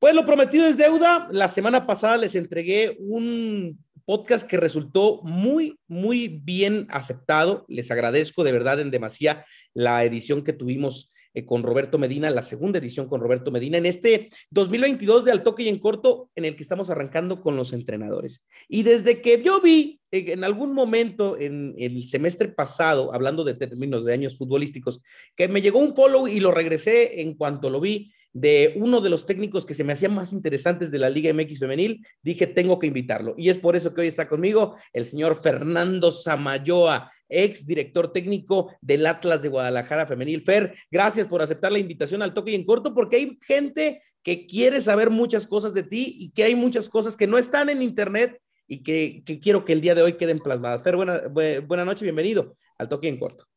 Pues lo prometido es deuda. La semana pasada les entregué un podcast que resultó muy, muy bien aceptado. Les agradezco de verdad en demasía la edición que tuvimos eh, con Roberto Medina, la segunda edición con Roberto Medina, en este 2022 de Al Toque y en Corto, en el que estamos arrancando con los entrenadores. Y desde que yo vi eh, en algún momento en el semestre pasado, hablando de términos de años futbolísticos, que me llegó un follow y lo regresé en cuanto lo vi, de uno de los técnicos que se me hacían más interesantes de la Liga MX femenil, dije, tengo que invitarlo. Y es por eso que hoy está conmigo el señor Fernando Samayoa, ex director técnico del Atlas de Guadalajara femenil. Fer, gracias por aceptar la invitación al toque y en corto, porque hay gente que quiere saber muchas cosas de ti y que hay muchas cosas que no están en internet y que, quiero que el día de hoy queden plasmadas. Fer, buena, noche, bienvenido al toque y en corto.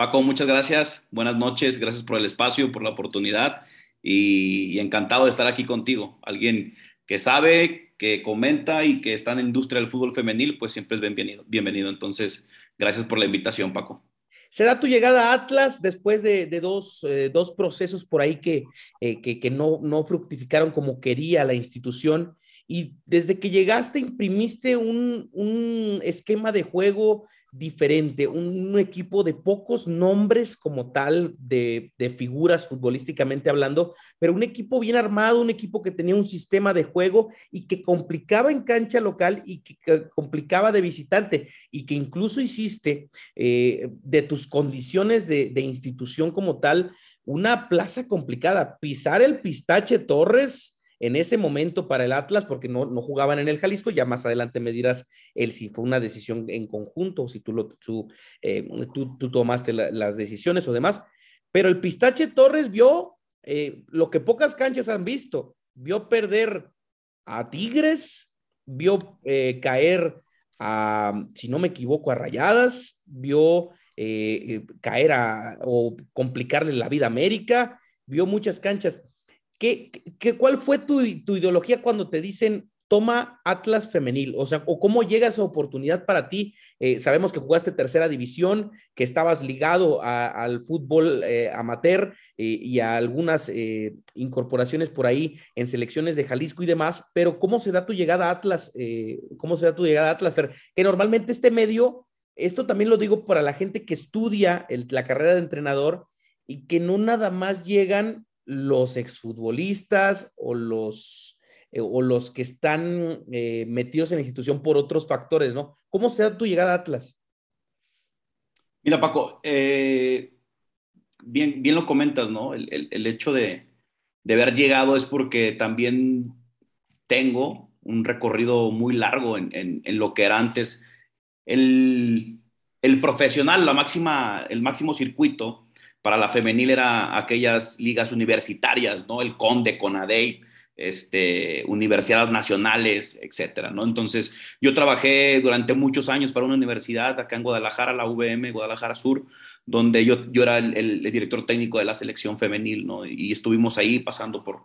Paco, muchas gracias. Buenas noches. Gracias por el espacio, por la oportunidad y, encantado de estar aquí contigo. Alguien que sabe, que comenta y que está en la industria del fútbol femenil, pues siempre es bienvenido. bienvenido. Entonces, gracias por la invitación, Paco. Se da tu llegada a Atlas después de, dos, eh, dos, procesos por ahí que, eh, que, que no, no fructificaron como quería la institución. Y desde que llegaste imprimiste un, un esquema de juego diferente, un, equipo de pocos nombres como tal, de, figuras futbolísticamente hablando, pero un equipo bien armado, un equipo que tenía un sistema de juego y que complicaba en cancha local y que, complicaba de visitante y que incluso hiciste eh, de tus condiciones de, de institución como tal una plaza complicada. Pisar el pistache Torres en ese momento para el Atlas, porque no, no jugaban en el Jalisco, ya más adelante me dirás el si fue una decisión en conjunto, si tú, lo, eh, tú, tomaste las decisiones o demás, pero el Pistache Torres vio eh, lo que pocas canchas han visto, vio perder a Tigres, vio eh, caer a, si no me equivoco, a Rayadas, vio caer a o complicarle la vida a América, vio muchas canchas ¿Qué, qué, cuál fue tu, tu, ideología cuando te dicen toma Atlas femenil? O sea, o cómo llega esa oportunidad para ti. Eh, sabemos que jugaste tercera división, que estabas ligado al fútbol eh, amateur eh, y a algunas incorporaciones por ahí en selecciones de Jalisco y demás, pero ¿cómo se da tu llegada a Atlas? ¿Cómo se da tu llegada a Atlas? Que normalmente este medio, esto también lo digo para la gente que estudia la carrera de entrenador y que no nada más llegan los exfutbolistas o los, eh, o los que están eh, metidos en la institución por otros factores, ¿no? ¿Cómo se da tu llegada a Atlas? Mira, Paco, eh, bien, bien lo comentas, ¿no? El, hecho de, haber llegado es porque también tengo un recorrido muy largo en, lo que era antes el, el profesional, la máxima, el máximo circuito para la femenil era aquellas ligas universitarias, ¿no? El Conde, Conadey, este, universidades nacionales, etcétera, ¿no? Entonces, yo trabajé durante muchos años para una universidad acá en Guadalajara, la VM, Guadalajara Sur, donde yo, yo era el, director técnico de la selección femenil, ¿no? Y estuvimos ahí pasando por,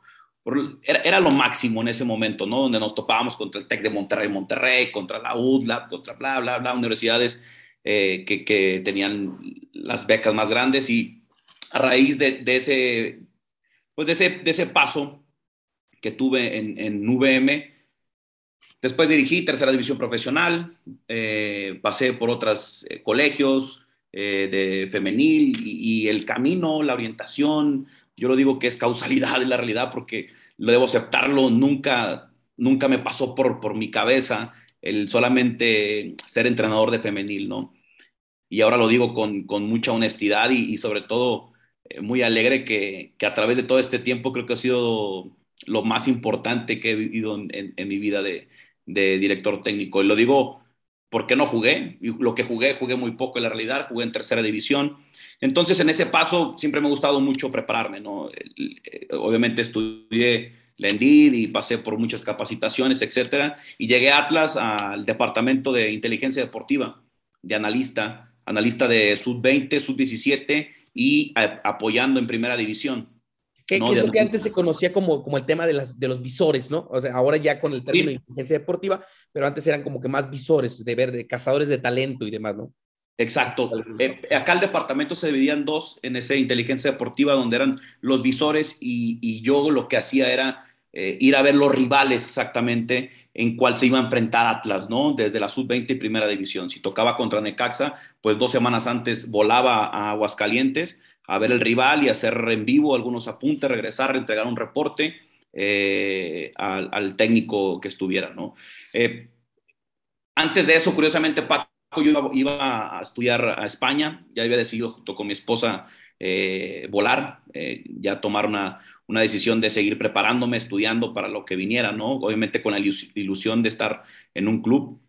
era, lo máximo en ese momento, ¿no? Donde nos topábamos contra el TEC de Monterrey, Monterrey, contra la UDLAB, contra bla, bla, bla, universidades eh, que, que, tenían las becas más grandes y a raíz de, ese, pues de, ese, de ese paso que tuve en, en VM, después dirigí tercera división profesional, eh, pasé por otros eh, colegios eh, de femenil y, el camino, la orientación, yo lo digo que es causalidad de la realidad porque lo debo aceptarlo, nunca, nunca me pasó por, por mi cabeza el solamente ser entrenador de femenil, ¿no? Y ahora lo digo con, con mucha honestidad y, sobre todo muy alegre que, que, a través de todo este tiempo creo que ha sido lo más importante que he vivido en, en, mi vida de, de, director técnico. Y lo digo porque no jugué, lo que jugué, jugué muy poco en la realidad, jugué en tercera división. Entonces, en ese paso siempre me ha gustado mucho prepararme, ¿no? Eh, obviamente estudié la ENDID y pasé por muchas capacitaciones, etcétera, y llegué a Atlas al departamento de inteligencia deportiva, de analista, analista de sub-20, sub-17 y apoyando en primera división. ¿Qué, es lo que antes se conocía como, como el tema de, las, de los visores, ¿no? O sea, ahora ya con el término de inteligencia deportiva, pero antes eran como que más visores, de ver, de cazadores de talento y demás, ¿no? Exacto. Eh, acá el departamento se dividía en dos, en esa inteligencia deportiva, donde eran los visores y, y yo lo que hacía era eh, ir a ver los rivales exactamente en cuál se iba a enfrentar Atlas, ¿no? Desde la sub-20 y primera división. Si tocaba contra Necaxa, pues dos semanas antes volaba a Aguascalientes a ver el rival y hacer en vivo algunos apuntes, regresar, entregar un reporte eh, al, técnico que estuviera, ¿no? Eh, antes de eso, curiosamente, Paco, yo iba, a estudiar a España, ya había decidido junto con mi esposa volar, ya tomar una, una decisión de seguir preparándome, estudiando para lo que viniera, ¿no? Obviamente con la ilusión de estar en un club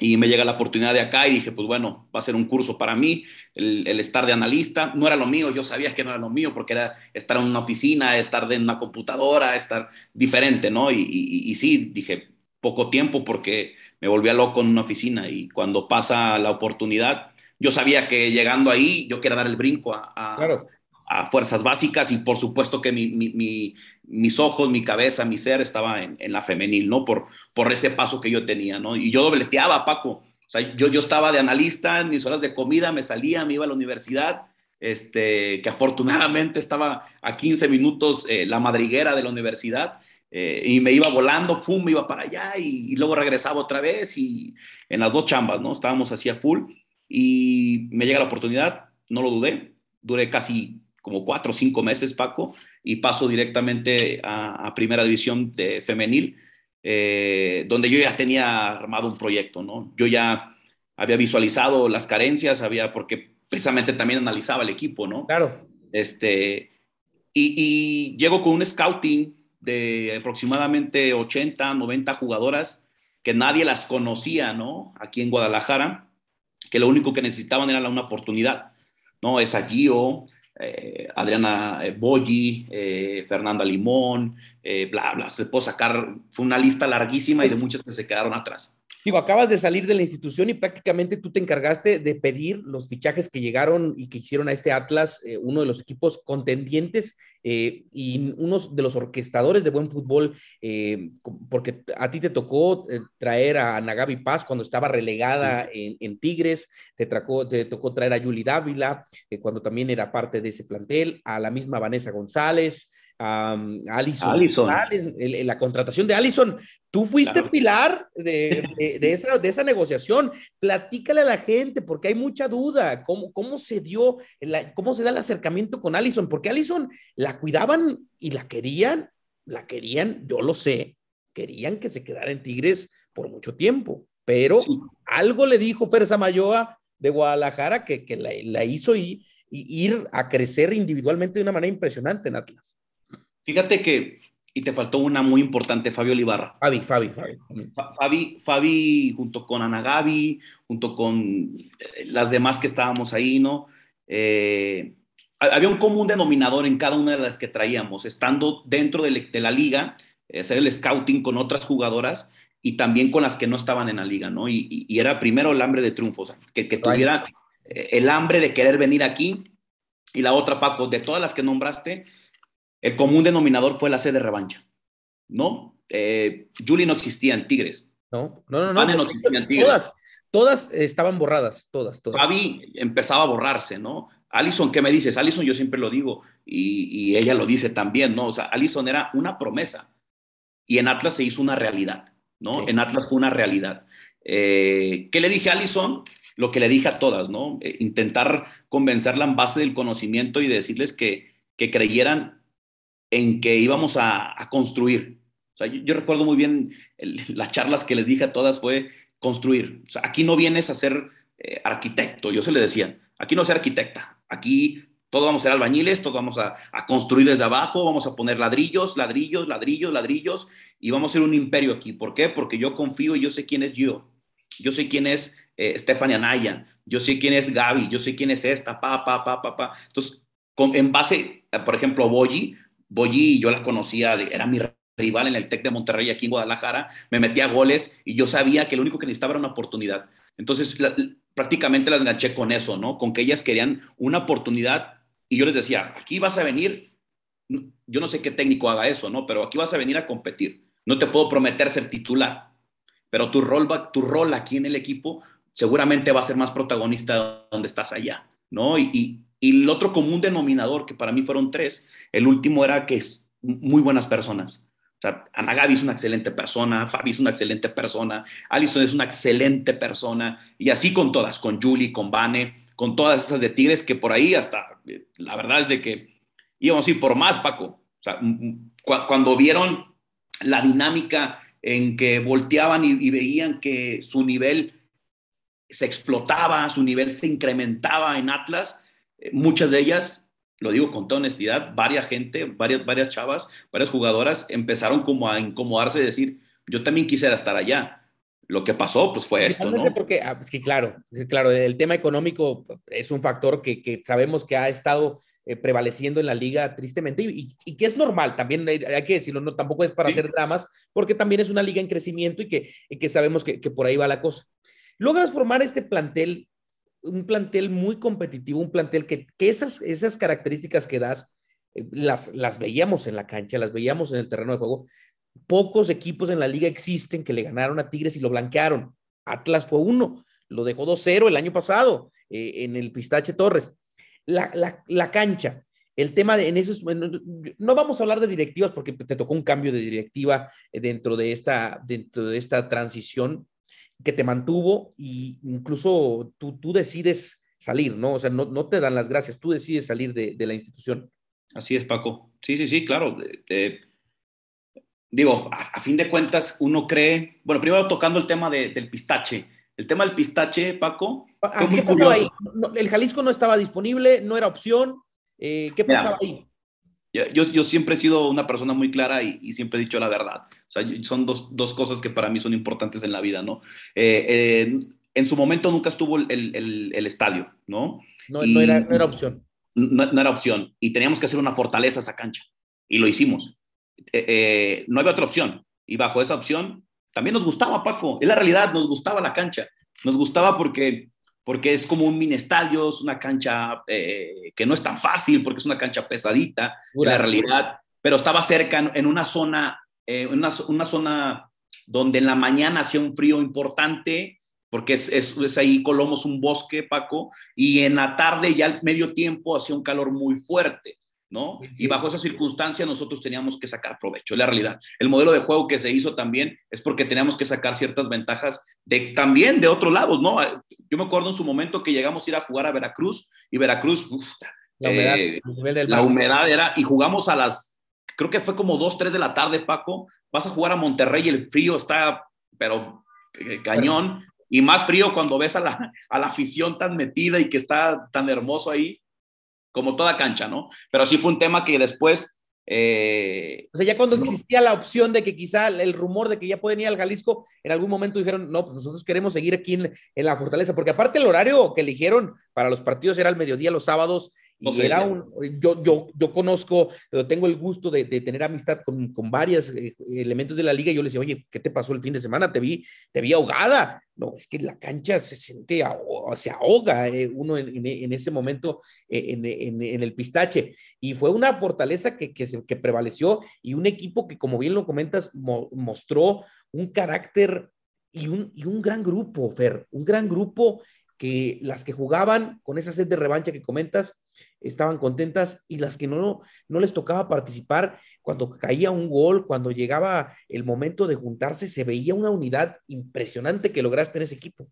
y me llega la oportunidad de acá y dije, pues bueno, va a ser un curso para mí, el, estar de analista, no era lo mío, yo sabía que no era lo mío porque era estar en una oficina, estar en una computadora, estar diferente, ¿no? Y, sí, dije, poco tiempo porque me volvía loco en una oficina y cuando pasa la oportunidad, yo sabía que llegando ahí yo quería dar el brinco a, a, a fuerzas básicas y por supuesto que mi, mi, mis ojos, mi cabeza, mi ser estaba en, en, la femenil, ¿no? Por, por ese paso que yo tenía, ¿no? Y yo dobleteaba, Paco. O sea, yo, yo estaba de analista en mis horas de comida, me salía, me iba a la universidad, este, que afortunadamente estaba a 15 minutos eh, la madriguera de la universidad, eh, y me iba volando, fum, me iba para allá y, y, luego regresaba otra vez y en las dos chambas, ¿no? Estábamos así a full y me llega la oportunidad, no lo dudé, duré casi como cuatro o cinco meses, Paco, y paso directamente a, Primera División de Femenil, eh, donde yo ya tenía armado un proyecto, ¿no? Yo ya había visualizado las carencias, había, porque precisamente también analizaba el equipo, ¿no? Claro. Este, y, y llego con un scouting de aproximadamente 80, 90 jugadoras que nadie las conocía, ¿no? Aquí en Guadalajara, que lo único que necesitaban era una oportunidad, ¿no? Es a Gio, eh, Adriana eh, Boyi, eh, Fernanda Limón, bla, bla. Se puedo sacar, fue una lista larguísima y de muchas que se quedaron atrás. Digo, acabas de salir de la institución y prácticamente tú te encargaste de pedir los fichajes que llegaron y que hicieron a este Atlas, uno de los equipos contendientes eh, y uno de los orquestadores de buen fútbol, eh, porque a ti te tocó eh, traer a Nagabi Paz cuando estaba relegada en, Tigres, te, te, tocó traer a Yuli Dávila cuando también era parte de ese plantel, a la misma Vanessa González, Um, Allison. la contratación de Allison. Tú fuiste pilar de, de, esa, negociación. Platícale a la gente, porque hay mucha duda. ¿Cómo, cómo se dio, cómo se da el acercamiento con Allison? Porque Allison la cuidaban y la querían, la querían, yo lo sé, querían que se quedara en Tigres por mucho tiempo, pero algo le dijo Fer Samayoa de Guadalajara que, que la, hizo y ir a crecer individualmente de una manera impresionante en Atlas. Fíjate que, y te faltó una muy importante, Fabio Olivarra. Fabi, Fabi, Fabi. Fabi, Fabi junto con Ana Gaby, junto con eh, las demás que estábamos ahí, ¿no? Eh, había un común denominador en cada una de las que traíamos, estando dentro de, la liga, eh, hacer el scouting con otras jugadoras y también con las que no estaban en la liga, ¿no? Y, era primero el hambre de triunfo, o sea, que, que tuviera el hambre de querer venir aquí. Y la otra, Paco, de todas las que nombraste, el común denominador fue la sede de revancha, ¿no? Eh, Julie no existía en Tigres. No, no, no. no, existía en Tigres. Todas, todas estaban borradas, todas, todas. Fabi empezaba a borrarse, ¿no? Alison, ¿qué me dices? Alison, yo siempre lo digo, y, ella lo dice también, ¿no? O sea, Alison era una promesa, y en Atlas se hizo una realidad, ¿no? En Atlas fue una realidad. Eh, ¿Qué le dije a Alison? Lo que le dije a todas, ¿no? Eh, intentar convencerla en base del conocimiento y decirles que, que creyeran en que íbamos a, construir. O sea, yo, recuerdo muy bien las charlas que les dije a todas fue construir. O sea, aquí no vienes a ser eh, arquitecto, yo se le decía, aquí no ser arquitecta, aquí todos vamos a ser albañiles, todos vamos a, construir desde abajo, vamos a poner ladrillos, ladrillos, ladrillos, ladrillos, y vamos a ser un imperio aquí. ¿Por qué? Porque yo confío y yo sé quién es yo. Yo sé quién es eh, Stephanie Anaya, yo sé quién es Gaby, yo sé quién es esta, pa, pa, pa, pa, pa. Entonces, en base, por ejemplo, Boyi, Boyi, yo la conocía, era mi rival en el TEC de Monterrey aquí en Guadalajara, me metía goles y yo sabía que lo único que necesitaba era una oportunidad. Entonces, prácticamente las enganché con eso, ¿no? Con que ellas querían una oportunidad y yo les decía, aquí vas a venir, yo no sé qué técnico haga eso, ¿no? Pero aquí vas a venir a competir. No te puedo prometer ser titular, pero tu rol, tu rol aquí en el equipo seguramente va a ser más protagonista donde estás allá, ¿no? y, y el otro común denominador, que para mí fueron tres, el último era que es muy buenas personas. O sea, Ana Gaby es una excelente persona, Fabi es una excelente persona, Alison es una excelente persona, y así con todas, con Julie, con Vane, con todas esas de Tigres, que por ahí hasta, la verdad es de que íbamos a por más, Paco. O sea, cuando vieron la dinámica en que volteaban y, veían que su nivel se explotaba, su nivel se incrementaba en Atlas, eh, muchas de ellas, lo digo con toda honestidad, varias gente, varias, varias chavas, varias jugadoras empezaron como a incomodarse y decir, yo también quisiera estar allá. Lo que pasó, pues fue esto, ¿no? Porque, ah, es que claro, claro, el tema económico es un factor que, que sabemos que ha estado eh, prevaleciendo en la liga tristemente y, que es normal, también hay, que decirlo, no, tampoco es para hacer dramas, porque también es una liga en crecimiento y que, que sabemos que, que, por ahí va la cosa. Logras formar este plantel, un plantel muy competitivo, un plantel que, esas, esas características que das, eh, las, las veíamos en la cancha, las veíamos en el terreno de juego. Pocos equipos en la liga existen que le ganaron a Tigres y lo blanquearon. Atlas fue uno, lo dejó 2-0 el año pasado eh, en el Pistache Torres la, cancha, el tema de en esos, no vamos a hablar de directivas porque te tocó un cambio de directiva eh, dentro de esta, dentro de esta transición que te mantuvo y incluso tú, tú decides salir, ¿no? O sea, no, no te dan las gracias, tú decides salir de, la institución. Así es, Paco. Sí, sí, sí, claro. digo, a, fin de cuentas, uno cree, bueno, primero tocando el tema del pistache. El tema del pistache, Paco, ¿Qué pasaba ahí? el Jalisco no estaba disponible, no era opción. Eh, ¿Qué pasaba ahí? Yo, yo, siempre he sido una persona muy clara y, siempre he dicho la verdad. O sea, son dos, dos, cosas que para mí son importantes en la vida, ¿no? Eh, eh, en su momento nunca estuvo el, el, el estadio, ¿no? No, no, era, no, era, opción. No, no, era opción. Y teníamos que hacer una fortaleza a esa cancha. Y lo hicimos. no había otra opción. Y bajo esa opción, también nos gustaba, Paco. Es la realidad, nos gustaba la cancha. Nos gustaba porque porque es como un mini estadio, es una cancha eh, que no es tan fácil, porque es una cancha pesadita, en la realidad, pero estaba cerca en, una zona, eh, una, una, zona donde en la mañana hacía un frío importante, porque es, es, es, ahí Colomos un bosque, Paco, y en la tarde ya al medio tiempo hacía un calor muy fuerte. ¿No? Y bajo esa circunstancia nosotros teníamos que sacar provecho, es la realidad. El modelo de juego que se hizo también es porque teníamos que sacar ciertas ventajas de también de otro lado, ¿no? Yo me acuerdo en su momento que llegamos a ir a jugar a Veracruz y Veracruz, la, humedad, eh, la humedad era, y jugamos a las, creo que fue como 2, 3 de la tarde, Paco, vas a jugar a Monterrey y el frío está, pero eh, cañón, y más frío cuando ves a la, a la afición tan metida y que está tan hermoso ahí como toda cancha, ¿no? Pero sí fue un tema que después... Eh, o sea, ya cuando existía la opción de que quizá el rumor de que ya pueden ir al Jalisco, en algún momento dijeron, no, pues nosotros queremos seguir aquí en, en la fortaleza, porque aparte el horario que eligieron para los partidos era el mediodía los sábados y era un, yo, yo, yo conozco, tengo el gusto de, de tener amistad con, con varios eh, elementos de la liga. Y yo le decía, oye, ¿qué te pasó el fin de semana? Te vi, te vi ahogada. No, es que la cancha se siente, se ahoga eh, uno en, en, ese momento eh, en, en, el pistache. Y fue una fortaleza que, que, se, que prevaleció y un equipo que, como bien lo comentas, mostró un carácter y un, y un gran grupo, Fer, un gran grupo que las que jugaban con esa sed de revancha que comentas estaban contentas y las que no, no les tocaba participar, cuando caía un gol, cuando llegaba el momento de juntarse, se veía una unidad impresionante que lograste en ese equipo.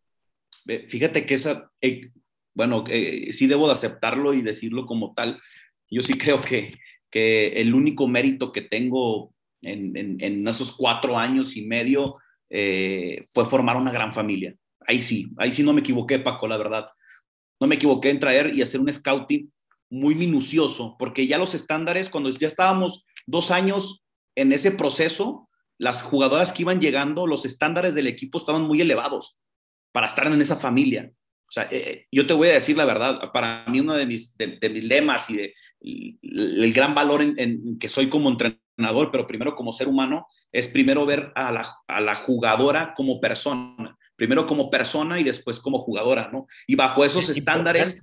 Fíjate que esa, eh, bueno, eh, sí debo de aceptarlo y decirlo como tal. Yo sí creo que, que el único mérito que tengo en, en, esos cuatro años y medio eh, fue formar una gran familia ahí sí, ahí sí no me equivoqué, Paco, la verdad. No me equivoqué en traer y hacer un scouting muy minucioso, porque ya los estándares, cuando ya estábamos dos años en ese proceso, las jugadoras que iban llegando, los estándares del equipo estaban muy elevados para estar en esa familia. O sea, eh, eh, yo te voy a decir la verdad, para mí uno de mis, de, mis lemas y de, el, gran valor en, que soy como entrenador, pero primero como ser humano, es primero ver a la, a la jugadora como persona primero como persona y después como jugadora, ¿no? Y bajo esos estándares,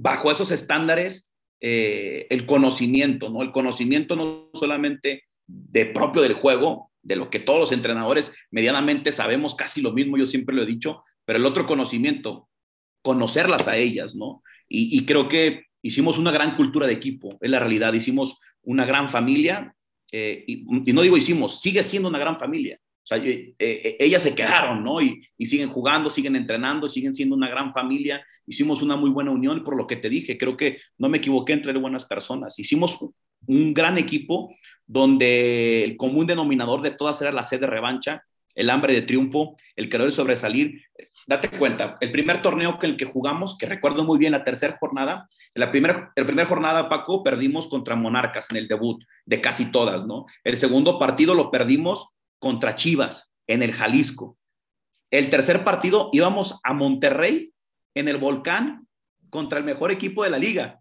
bajo esos estándares, eh, el conocimiento, ¿no? El conocimiento no solamente de propio del juego, de lo que todos los entrenadores medianamente sabemos casi lo mismo, yo siempre lo he dicho, pero el otro conocimiento, conocerlas a ellas, ¿no? Y, y creo que hicimos una gran cultura de equipo, es la realidad, hicimos una gran familia eh, y, no digo hicimos, sigue siendo una gran familia. Sea, eh, eh, ellas se quedaron, ¿no? Y, y, siguen jugando, siguen entrenando, siguen siendo una gran familia. Hicimos una muy buena unión, por lo que te dije, creo que no me equivoqué entre buenas personas. Hicimos un gran equipo donde el común denominador de todas era la sed de revancha, el hambre de triunfo, el querer sobresalir. Date cuenta, el primer torneo que el que jugamos, que recuerdo muy bien la tercera jornada, en la primera, la primera jornada, Paco, perdimos contra Monarcas en el debut, de casi todas, ¿no? El segundo partido lo perdimos contra Chivas, en el Jalisco. El tercer partido íbamos a Monterrey, en el Volcán, contra el mejor equipo de la liga.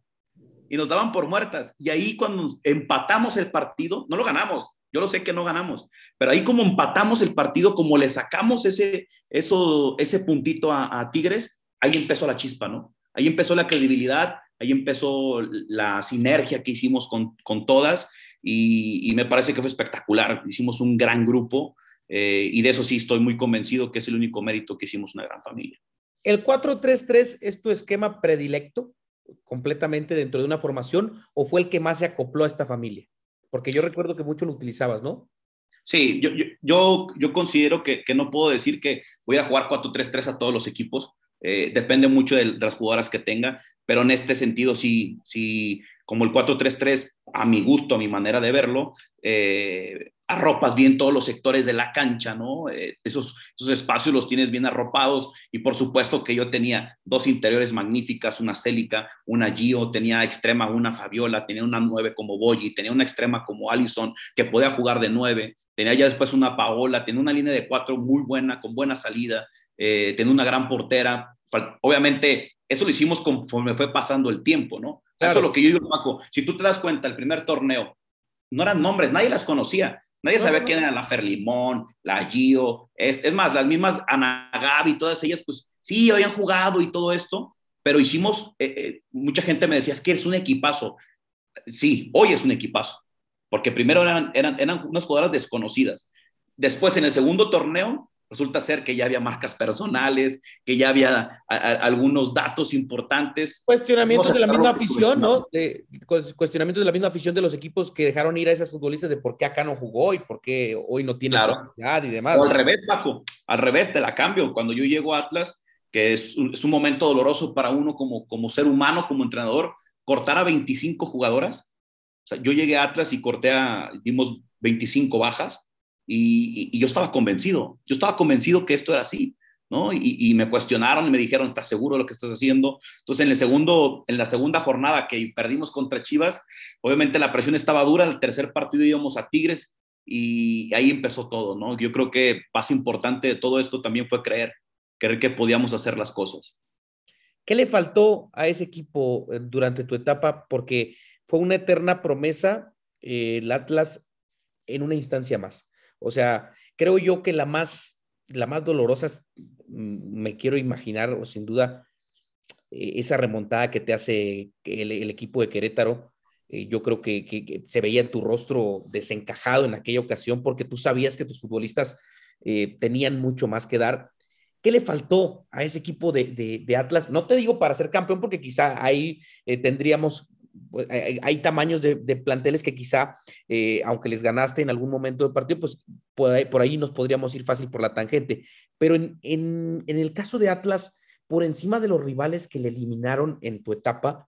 Y nos daban por muertas. Y ahí cuando empatamos el partido, no lo ganamos, yo lo sé que no ganamos, pero ahí como empatamos el partido, como le sacamos ese, eso, ese puntito a, Tigres, ahí empezó la chispa, ¿no? Ahí empezó la credibilidad, ahí empezó la sinergia que hicimos con, con todas y, me parece que fue espectacular. Hicimos un gran grupo eh, y de eso sí estoy muy convencido que es el único mérito que hicimos una gran familia. ¿El 4-3-3 es tu esquema predilecto completamente dentro de una formación o fue el que más se acopló a esta familia? Porque yo recuerdo que mucho lo utilizabas, ¿no? Sí, yo, yo, yo, considero que, que, no puedo decir que voy a jugar 4-3-3 a todos los equipos. Eh, depende mucho de, las jugadoras que tenga, pero en este sentido sí, sí como el 4-3-3, a mi gusto, a mi manera de verlo, eh, arropas bien todos los sectores de la cancha, ¿no? Eh, esos, esos espacios los tienes bien arropados y por supuesto que yo tenía dos interiores magníficas, una Célica, una Gio, tenía extrema una Fabiola, tenía una nueve como Boyi, tenía una extrema como Allison que podía jugar de nueve, tenía ya después una Paola, tenía una línea de cuatro muy buena, con buena salida, eh, tenía una gran portera. Obviamente eso lo hicimos conforme fue pasando el tiempo, ¿no? Eso es lo que yo digo, Paco. Si tú te das cuenta, el primer torneo, no eran nombres, nadie las conocía Nadie sabía quién era la Ferlimón, la Gio, es, es, más, las mismas Ana Gaby, todas ellas, pues sí, habían jugado y todo esto, pero hicimos, eh, eh, mucha gente me decía, es que es un equipazo. Sí, hoy es un equipazo, porque primero eran, eran, eran unas jugadoras desconocidas. Después, en el segundo torneo, resulta ser que ya había marcas personales, que ya había algunos datos importantes. Cuestionamientos de la misma afición, ¿no? De, cuestionamientos de la misma afición de los equipos que dejaron ir a esas futbolistas de por qué acá no jugó y por qué hoy no tiene claro. y demás. O al revés, Paco, al revés, te la cambio. Cuando yo llego a Atlas, que es un, es un momento doloroso para uno como, como ser humano, como entrenador, cortar a 25 jugadoras. O sea, yo llegué a Atlas y corté a, dimos 25 bajas y, yo estaba convencido, yo estaba convencido que esto era así, ¿no? Y, me cuestionaron y me dijeron, ¿estás seguro de lo que estás haciendo? Entonces, en, el segundo, en la segunda jornada que perdimos contra Chivas, obviamente la presión estaba dura, el tercer partido íbamos a Tigres y ahí empezó todo, ¿no? Yo creo que más importante de todo esto también fue creer, creer que podíamos hacer las cosas. ¿Qué le faltó a ese equipo eh, durante tu etapa? Porque fue una eterna promesa eh, el Atlas en una instancia más. O sea, creo yo que la más, la más dolorosa, mm, me quiero imaginar, o sin duda, eh, esa remontada que te hace el, equipo de Querétaro. Eh, yo creo que, se veía en tu rostro desencajado en aquella ocasión porque tú sabías que tus futbolistas eh, tenían mucho más que dar. ¿Qué le faltó a ese equipo de, de, Atlas? No te digo para ser campeón, porque quizá ahí tendríamos pues, hay, tamaños de, planteles que quizá, eh, aunque les ganaste en algún momento del partido, pues por ahí, nos podríamos ir fácil por la tangente. Pero en, el caso de Atlas, por encima de los rivales que le eliminaron en tu etapa,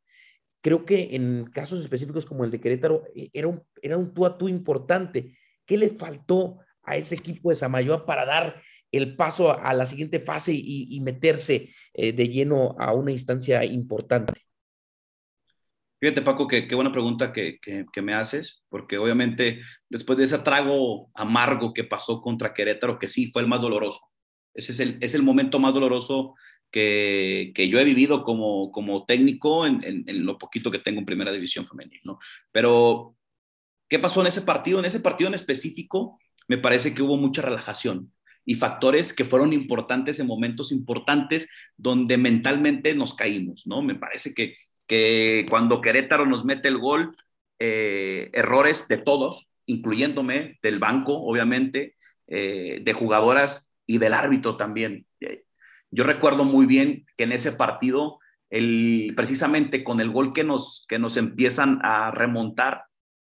creo que en casos específicos como el de Querétaro, eh, era un, era tú a tú importante. ¿Qué le faltó a ese equipo de Samayoa para dar el paso a, la siguiente fase y, meterse eh, de lleno a una instancia importante? Fíjate, Paco, qué buena pregunta que, que, me haces, porque obviamente después de ese trago amargo que pasó contra Querétaro, que sí fue el más doloroso, ese es el, es el momento más doloroso que, que yo he vivido como, como técnico en, en, lo poquito que tengo en Primera División Femenil, ¿no? Pero, ¿qué pasó en ese partido? En ese partido en específico, me parece que hubo mucha relajación y factores que fueron importantes en momentos importantes donde mentalmente nos caímos, ¿no? Me parece que que cuando Querétaro nos mete el gol, eh, errores de todos, incluyéndome, del banco, obviamente, eh, de jugadoras y del árbitro también. Eh, yo recuerdo muy bien que en ese partido, el, precisamente con el gol que nos, que nos empiezan a remontar,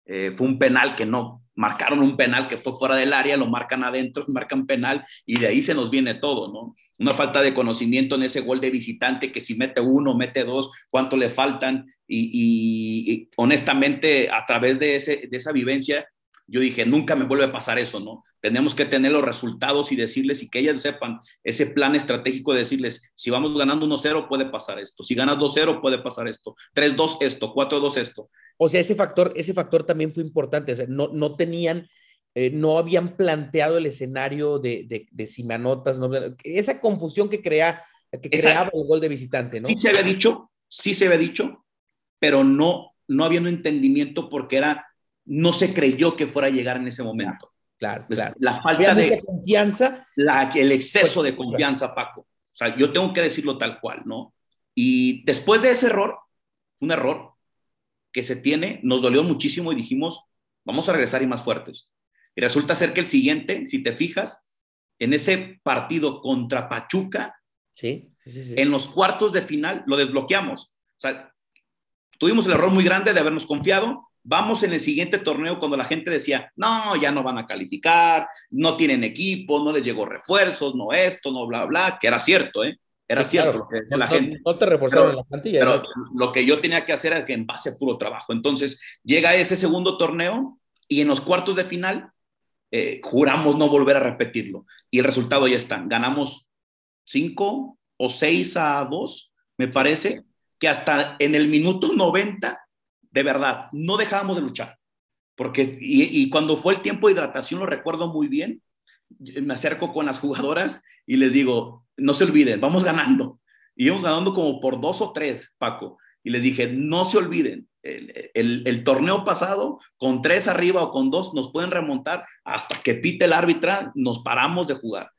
fue un penal que no, marcaron un penal que fue fuera del área, lo marcan adentro, marcan penal y de ahí se nos viene todo, ¿no? Una falta de conocimiento en ese gol de visitante que si mete uno, mete dos, cuánto le faltan y, honestamente a través de, ese, de esa vivencia yo dije, nunca me vuelve a pasar eso, ¿no? Tenemos que tener los resultados y decirles y que ellas sepan ese plan estratégico de decirles, si vamos ganando 1-0 puede pasar esto, si ganas 2-0 puede pasar esto, 3-2 esto, 4-2 esto. O sea, ese factor, ese factor también fue importante. No, no tenían, eh, no habían planteado el escenario de, de, de si me anotas, no, esa confusión que, crea, que creaba el gol de visitante, ¿no? Sí se había dicho, sí se había dicho, pero no, no había un entendimiento porque era, no se creyó que fuera a llegar en ese momento. Claro, pues, claro. La falta de confianza. La, el exceso de confianza, Paco. O sea, yo tengo que decirlo tal cual, ¿no? Y después de ese error, un error, que se tiene, nos dolió muchísimo y dijimos, vamos a regresar y más fuertes. Y resulta ser que el siguiente, si te fijas, en ese partido contra Pachuca, sí, sí, en los cuartos de final, lo desbloqueamos. O sea, tuvimos el error muy grande de habernos confiado. Vamos en el siguiente torneo cuando la gente decía, no, ya no van a calificar, no tienen equipo, no les llegó refuerzos, no esto, no bla, bla, que era cierto, ¿eh? Era cierto lo que decía la gente. No te reforzaron la plantilla. Pero lo que yo tenía que hacer era que en base a puro trabajo. Entonces, llega ese segundo torneo y en los cuartos de final eh, juramos no volver a repetirlo. Y el resultado ya está. Ganamos 5 o 6 a 2, me parece, que hasta en el minuto 90, de verdad, no dejábamos de luchar. Porque, y, cuando fue el tiempo de hidratación, lo recuerdo muy bien, me acerco con las jugadoras y les digo, no se olviden, vamos ganando. Y íbamos ganando como por dos o tres, Paco. Y les dije, no se olviden, el, torneo pasado, con tres arriba o con dos, nos pueden remontar hasta que pite el árbitra, nos paramos de jugar.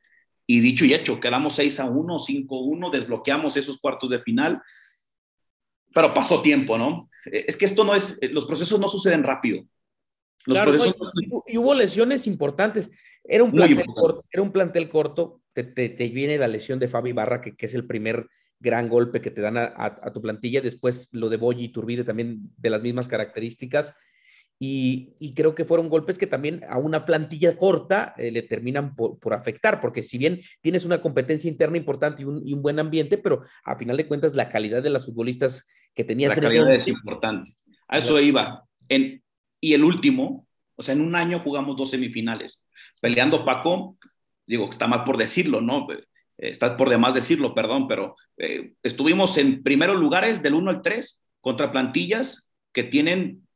Y dicho y hecho, quedamos 6 a 1, 5 a 1, desbloqueamos esos cuartos de final. Pero pasó tiempo, ¿no? Es que esto no es, los procesos no suceden rápido. Los procesos... y, hubo lesiones importantes. Era un plantel, corto, era un plantel corto, te, te, viene la lesión de Fabi Barra, que, que, es el primer gran golpe que te dan a, a, tu plantilla, después lo de Boyi y Turbide también de las mismas características, y, y, creo que fueron golpes que también a una plantilla corta eh, le terminan por, por, afectar, porque si bien tienes una competencia interna importante y un, y un, buen ambiente, pero a final de cuentas la calidad de las futbolistas que tenías la calidad es importante. A eso iba. En, y el último, o sea, en un año jugamos dos semifinales peleando Paco, digo que está mal por decirlo, ¿no? Está por demás decirlo, perdón, pero eh, estuvimos en primeros lugares del 1 al 3 contra plantillas que tienen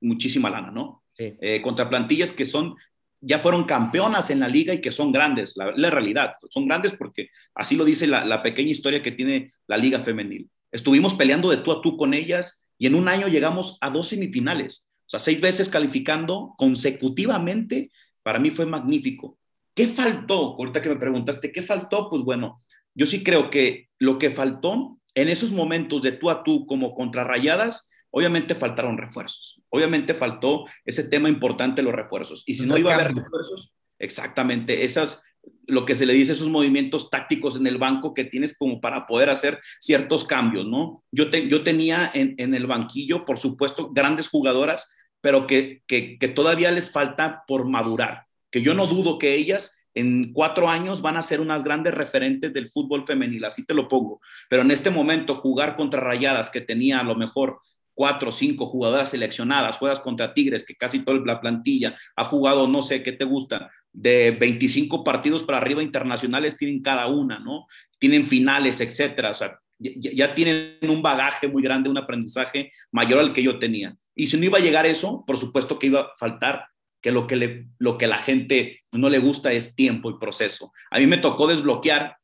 muchísima lana, ¿no? Sí. Eh, contra plantillas que son, ya fueron campeonas en la liga y que son grandes, la, la realidad, son grandes porque así lo dice la, la, pequeña historia que tiene la liga femenil. Estuvimos peleando de tú a tú con ellas y en un año llegamos a dos semifinales, o sea, seis veces calificando consecutivamente para mí fue magnífico. ¿Qué faltó? Ahorita que me preguntaste, ¿qué faltó? Pues bueno, yo sí creo que lo que faltó en esos momentos de tú a tú como contrarrayadas, obviamente faltaron refuerzos. Obviamente faltó ese tema importante, los refuerzos. Y si no iba a haber refuerzos, exactamente, esas, lo que se le dice, esos movimientos tácticos en el banco que tienes como para poder hacer ciertos cambios, ¿no? Yo, te, yo tenía en, en el banquillo, por supuesto, grandes jugadoras pero que, que, que, todavía les falta por madurar, que yo no dudo que ellas en cuatro años van a ser unas grandes referentes del fútbol femenil, así te lo pongo, pero en este momento jugar contra Rayadas, que tenía a lo mejor cuatro o cinco jugadoras seleccionadas, juegas contra Tigres, que casi toda la plantilla ha jugado, no sé, ¿qué te gusta? De 25 partidos para arriba internacionales tienen cada una, ¿no? Tienen finales, etcétera, o sea, ya, ya tienen un bagaje muy grande, un aprendizaje mayor al que yo tenía. Y si no iba a llegar eso, por supuesto que iba a faltar que lo que, le, lo que la gente no le gusta es tiempo y proceso. A mí me tocó desbloquear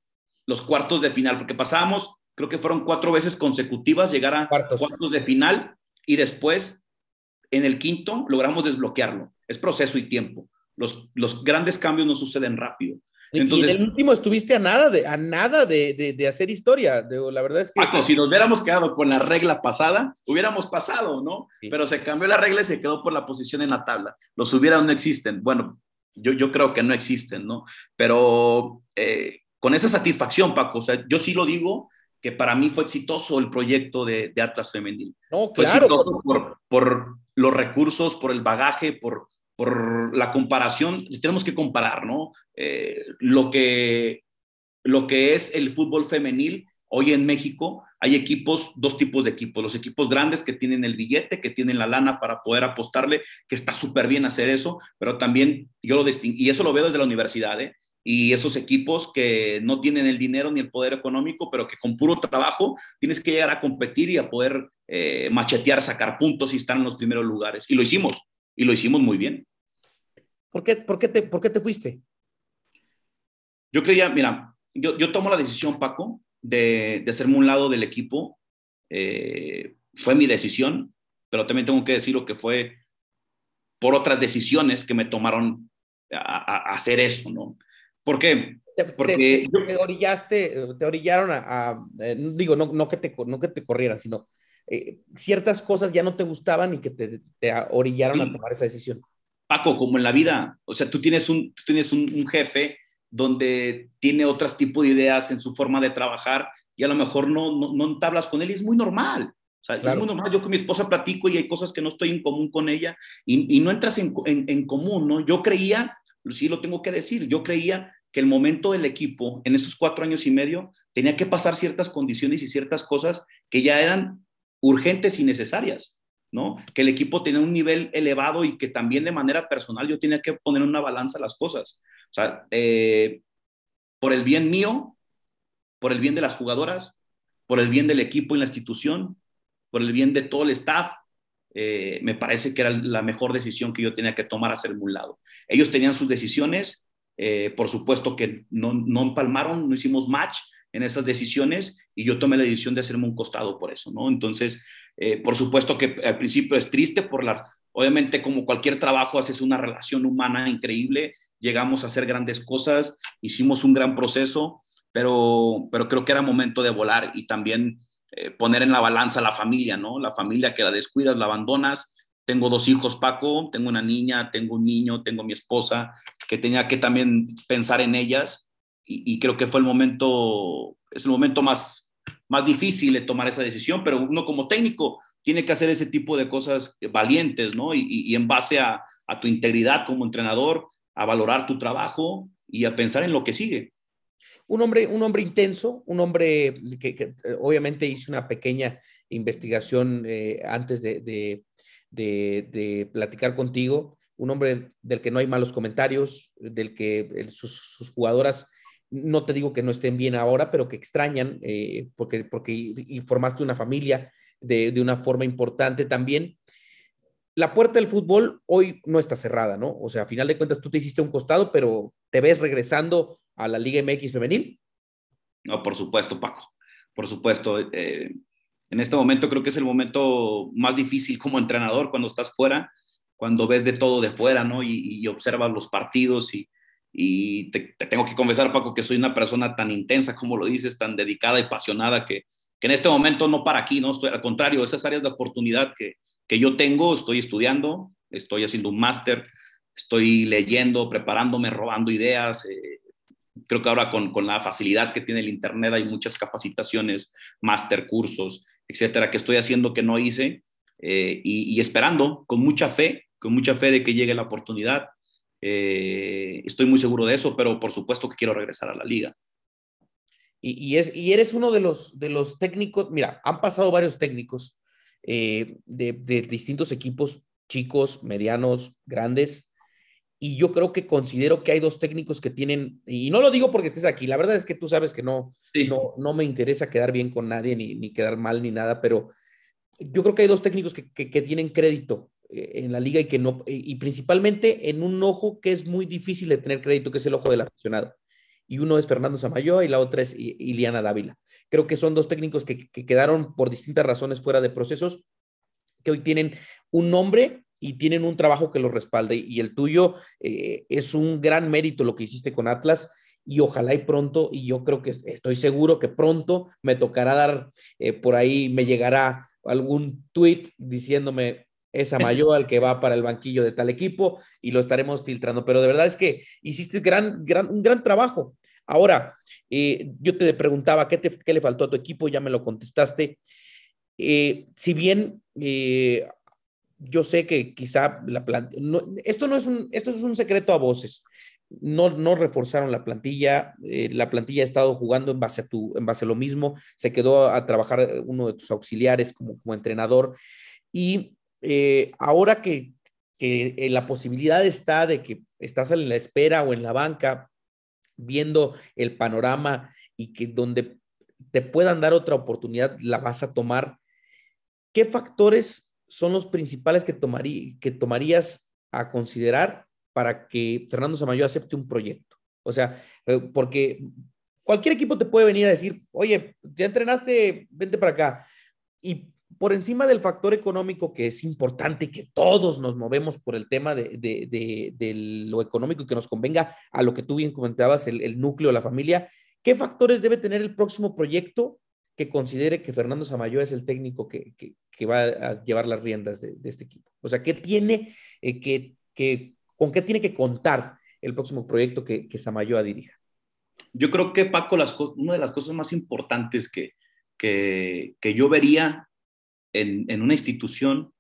los cuartos de final, porque pasábamos, creo que fueron cuatro veces consecutivas llegar a cuartos, cuartos de final y después en el quinto logramos desbloquearlo. Es proceso y tiempo. Los, los grandes cambios no suceden rápido. Entonces, y en el último estuviste a nada de, a nada de, de, de hacer historia. De, la verdad es que. Paco, si nos hubiéramos quedado con la regla pasada, hubiéramos pasado, ¿no? Sí. Pero se cambió la regla y se quedó por la posición en la tabla. Los hubiera no existen. Bueno, yo, yo creo que no existen, ¿no? Pero eh, con esa satisfacción, Paco, o sea, yo sí lo digo que para mí fue exitoso el proyecto de, de Atlas Femenil. No, claro. Fue exitoso por, por los recursos, por el bagaje, por, por la comparación, tenemos que comparar, ¿no? Eh, lo, que, lo que es el fútbol femenil hoy en México, hay equipos, dos tipos de equipos, los equipos grandes que tienen el billete, que tienen la lana para poder apostarle, que está súper bien hacer eso, pero también yo lo distingo, y eso lo veo desde la universidad, ¿eh? y esos equipos que no tienen el dinero ni el poder económico, pero que con puro trabajo tienes que llegar a competir y a poder eh, machetear, sacar puntos y estar en los primeros lugares. Y lo hicimos, y lo hicimos muy bien. ¿Por qué, por qué, te, por qué te fuiste? Yo creía, mira, yo, yo tomo la decisión, Paco, de, de hacerme un lado del equipo. Eh, fue mi decisión, pero también tengo que decir lo que fue por otras decisiones que me tomaron a, a hacer eso, ¿no? ¿Por qué? Porque te, orillaste, te orillaron a, eh, digo, no, no, que te, no que te corrieran, sino eh, ciertas cosas ya no te gustaban y que te, te orillaron a tomar esa decisión. Paco, como en la vida, o sea, tú tienes un, tú tienes un, jefe donde tiene otros tipos de ideas en su forma de trabajar y a lo mejor no, no, no entablas con él y es muy normal. O sea, es muy normal. Yo con mi esposa platico y hay cosas que no estoy en común con ella y, y no entras en, en, en, común, ¿no? Yo creía, sí lo tengo que decir, yo creía que el momento del equipo en esos cuatro años y medio tenía que pasar ciertas condiciones y ciertas cosas que ya eran urgentes y necesarias, ¿no? Que el equipo tenía un nivel elevado y que también de manera personal yo tenía que poner en una balanza las cosas. O sea, eh, por el bien mío, por el bien de las jugadoras, por el bien del equipo y la institución, por el bien de todo el staff, eh, me parece que era la mejor decisión que yo tenía que tomar hacerme un lado. Ellos tenían sus decisiones, eh, por supuesto que no, no empalmaron, no hicimos match en esas decisiones y yo tomé la decisión de hacerme un costado por eso, ¿no? Entonces, eh, por supuesto que al principio es triste por la, obviamente como cualquier trabajo haces una relación humana increíble, llegamos a hacer grandes cosas, hicimos un gran proceso, pero, pero creo que era momento de volar y también eh, poner en la balanza la familia, ¿no? La familia que la descuidas, la abandonas. Tengo dos hijos, Paco, tengo una niña, tengo un niño, tengo mi esposa, que tenía que también pensar en ellas y, creo que fue el momento, es el momento más, más difícil de tomar esa decisión, pero uno como técnico tiene que hacer ese tipo de cosas valientes, ¿no? Y, en base a, a, tu integridad como entrenador, a valorar tu trabajo y a pensar en lo que sigue. Un hombre, un hombre intenso, un hombre que, que obviamente hizo una pequeña investigación eh, antes de, de, de, de platicar contigo un hombre del que no hay malos comentarios, del que sus, jugadoras, no te digo que no estén bien ahora, pero que extrañan, eh, porque, porque formaste una familia de, una forma importante también. La puerta del fútbol hoy no está cerrada, ¿no? O sea, a final de cuentas tú te hiciste un costado, pero ¿te ves regresando a la Liga MX femenil? No, por supuesto, Paco, por supuesto. Eh, en este momento creo que es el momento más difícil como entrenador cuando estás fuera cuando ves de todo de fuera, ¿no? Y, observas los partidos y, y te, tengo que confesar, Paco, que soy una persona tan intensa como lo dices, tan dedicada y apasionada que, que en este momento no para aquí, ¿no? Estoy, al contrario, esas áreas de oportunidad que, que yo tengo, estoy estudiando, estoy haciendo un máster, estoy leyendo, preparándome, robando ideas. Eh, creo que ahora con, con, la facilidad que tiene el Internet hay muchas capacitaciones, máster, cursos, etcétera, que estoy haciendo que no hice eh, y, y, esperando con mucha fe con mucha fe de que llegue la oportunidad. Eh, estoy muy seguro de eso, pero por supuesto que quiero regresar a la liga. Y, es, y eres uno de los, de los técnicos, mira, han pasado varios técnicos eh, de, de, distintos equipos, chicos, medianos, grandes, y yo creo que considero que hay dos técnicos que tienen, y no lo digo porque estés aquí, la verdad es que tú sabes que no, sí. no, no, me interesa quedar bien con nadie, ni, ni, quedar mal, ni nada, pero yo creo que hay dos técnicos que, que, que tienen crédito en la liga y que no, y principalmente en un ojo que es muy difícil de tener crédito, que es el ojo del aficionado. Y uno es Fernando Samayoa y la otra es Iliana Dávila. Creo que son dos técnicos que, que quedaron por distintas razones fuera de procesos, que hoy tienen un nombre y tienen un trabajo que los respalde. Y el tuyo eh, es un gran mérito lo que hiciste con Atlas y ojalá y pronto, y yo creo que estoy seguro que pronto me tocará dar, eh, por ahí me llegará algún tweet diciéndome, esa mayor al que va para el banquillo de tal equipo y lo estaremos filtrando. Pero de verdad es que hiciste gran, gran, un gran trabajo. Ahora, eh, yo te preguntaba ¿qué, qué, le faltó a tu equipo, ya me lo contestaste. Eh, si bien eh, yo sé que quizá la plantilla, esto no es un, esto es un secreto a voces. No, no reforzaron la plantilla, eh, la plantilla ha estado jugando en base a tu, en base a lo mismo, se quedó a trabajar uno de tus auxiliares como, como entrenador y eh, ahora que, eh, la posibilidad está de que estás en la espera o en la banca viendo el panorama y que donde te puedan dar otra oportunidad la vas a tomar, ¿qué factores son los principales que, que tomarías a considerar para que Fernando Samayo acepte un proyecto? O sea, eh, porque cualquier equipo te puede venir a decir, oye, ya entrenaste, vente para acá. Y por encima del factor económico, que es importante que todos nos movemos por el tema de, lo económico y que nos convenga a lo que tú bien comentabas, el, el núcleo, la familia, ¿qué factores debe tener el próximo proyecto que considere que Fernando Samayoa es el técnico que, va a llevar las riendas de, este equipo? O sea, ¿qué tiene eh, que, con qué tiene que contar el próximo proyecto que, que Samayoa dirija? Yo creo que, Paco, las, una de las cosas más importantes que, que, yo vería en, en una institución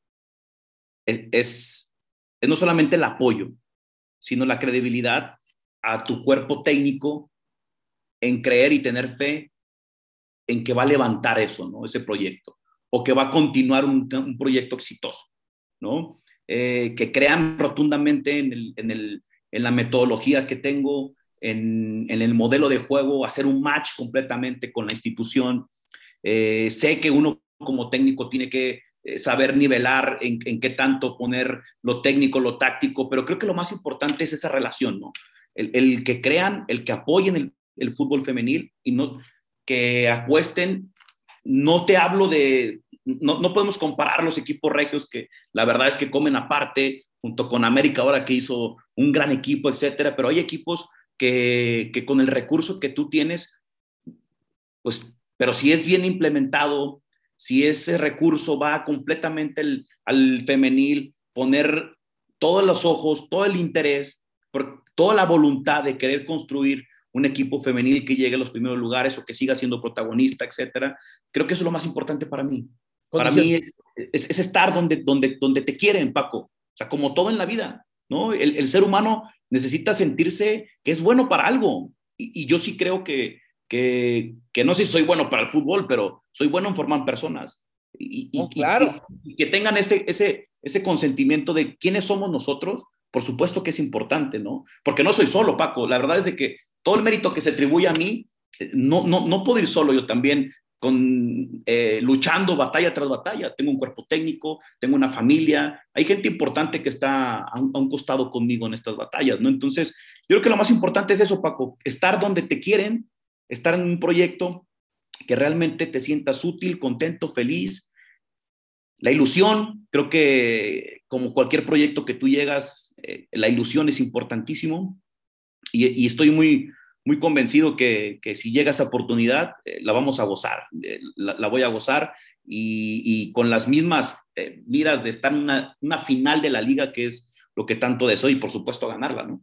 es, es, no solamente el apoyo, sino la credibilidad a tu cuerpo técnico en creer y tener fe en que va a levantar eso, ¿no? Ese proyecto, o que va a continuar un, proyecto exitoso, ¿no? Eh, que crean rotundamente en, la metodología que tengo, en, el modelo de juego, hacer un match completamente con la institución. Eh, sé que uno como técnico tiene que eh, saber nivelar en, qué tanto poner lo técnico, lo táctico, pero creo que lo más importante es esa relación, ¿no? El, que crean, el que apoyen el, el fútbol femenil y no, que apuesten. No te hablo de, no, no, podemos comparar los equipos regios que la verdad es que comen aparte, junto con América ahora que hizo un gran equipo, etcétera, pero hay equipos que, que con el recurso que tú tienes, pues, pero si es bien implementado, si ese recurso va completamente al femenil, poner todos los ojos, todo el interés, toda la voluntad de querer construir un equipo femenil que llegue a los primeros lugares o que siga siendo protagonista, etcétera. Creo que eso es lo más importante para mí. Para mí es, es, estar donde, donde, donde te quieren, Paco. O sea, como todo en la vida, ¿no? El, ser humano necesita sentirse que es bueno para algo. Y, yo sí creo que, que, que, no sé si soy bueno para el fútbol, pero soy bueno en formar personas. Y, claro. y, que tengan ese, ese, ese consentimiento de quiénes somos nosotros, por supuesto que es importante, ¿no? Porque no soy solo, Paco. La verdad es de que todo el mérito que se atribuye a mí, eh, no, no, no puedo ir solo, yo también con, eh, luchando batalla tras batalla. Tengo un cuerpo técnico, tengo una familia, hay gente importante que está a un, costado conmigo en estas batallas, ¿no? Entonces, yo creo que lo más importante es eso, Paco, estar donde te quieren, estar en un proyecto que realmente te sientas útil, contento, feliz. La ilusión, creo que como cualquier proyecto que tú llegas, eh, la ilusión es importantísimo y, estoy muy, muy convencido que, que, si llega esa oportunidad, eh, la vamos a gozar, eh, la, voy a gozar y, con las mismas miras de estar en una, una, final de la liga, que es lo que tanto deseo y por supuesto ganarla, ¿no?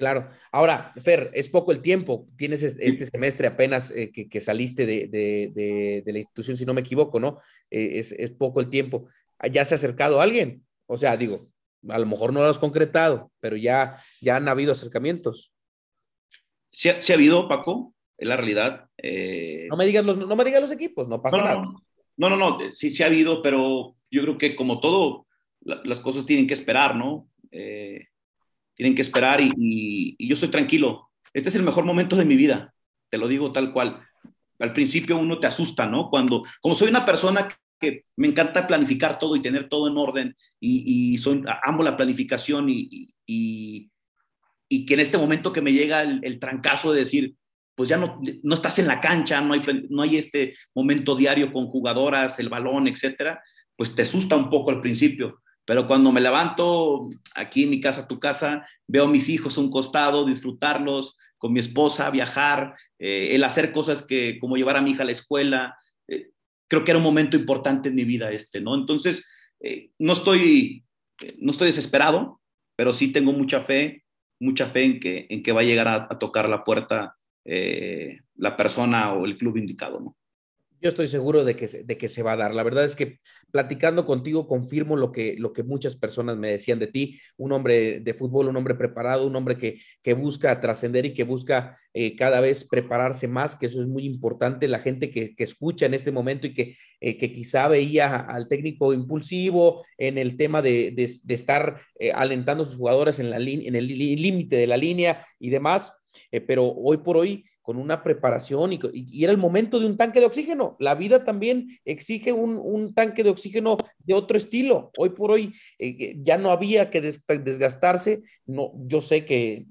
Claro. Ahora, Fer, es poco el tiempo. Tienes este semestre apenas que, que, saliste de, de, de, la institución, si no me equivoco, ¿no? es, es poco el tiempo. ¿Ya se ha acercado alguien? O sea, digo, a lo mejor no lo has concretado, pero ya, ya han habido acercamientos. Sí, ha habido, Paco, es la realidad. Eh, no, me digas los, no me digas los equipos, no pasa nada. No, no, no, sí, sí ha habido, pero yo creo que como todo, las cosas tienen que esperar, ¿no? Eh, tienen que esperar y, y, yo estoy tranquilo. Este es el mejor momento de mi vida, te lo digo tal cual. Al principio uno te asusta, ¿no? Cuando, como soy una persona que me encanta planificar todo y tener todo en orden y, soy, amo la planificación y, y, que en este momento que me llega el, trancazo de decir, pues ya no, no estás en la cancha, no hay, no hay este momento diario con jugadoras, el balón, etcétera, pues te asusta un poco al principio. Pero cuando me levanto aquí en mi casa, tu casa, veo a mis hijos a un costado, disfrutarlos con mi esposa, viajar, eh, el hacer cosas que como llevar a mi hija a la escuela, eh, creo que era un momento importante en mi vida este, ¿no? Entonces, eh, no, estoy, no estoy desesperado, pero sí tengo mucha fe, mucha fe en que, en que va a llegar a, tocar la puerta la persona o el club indicado, ¿no? Yo estoy seguro de que, de que se va a dar. La verdad es que platicando contigo confirmo lo que, lo que muchas personas me decían de ti, un hombre de fútbol, un hombre preparado, un hombre que, que busca trascender y que busca eh, cada vez prepararse más, que eso es muy importante. La gente que, que escucha en este momento y que, eh, que quizá veía al técnico impulsivo en el tema de, de, estar eh, alentando a sus jugadores en, la en el límite de la línea y demás, pero hoy por hoy con una preparación y, era el momento de un tanque de oxígeno. La vida también exige un, tanque de oxígeno de otro estilo. Hoy por hoy eh, ya no había que des, desgastarse. No, yo sé que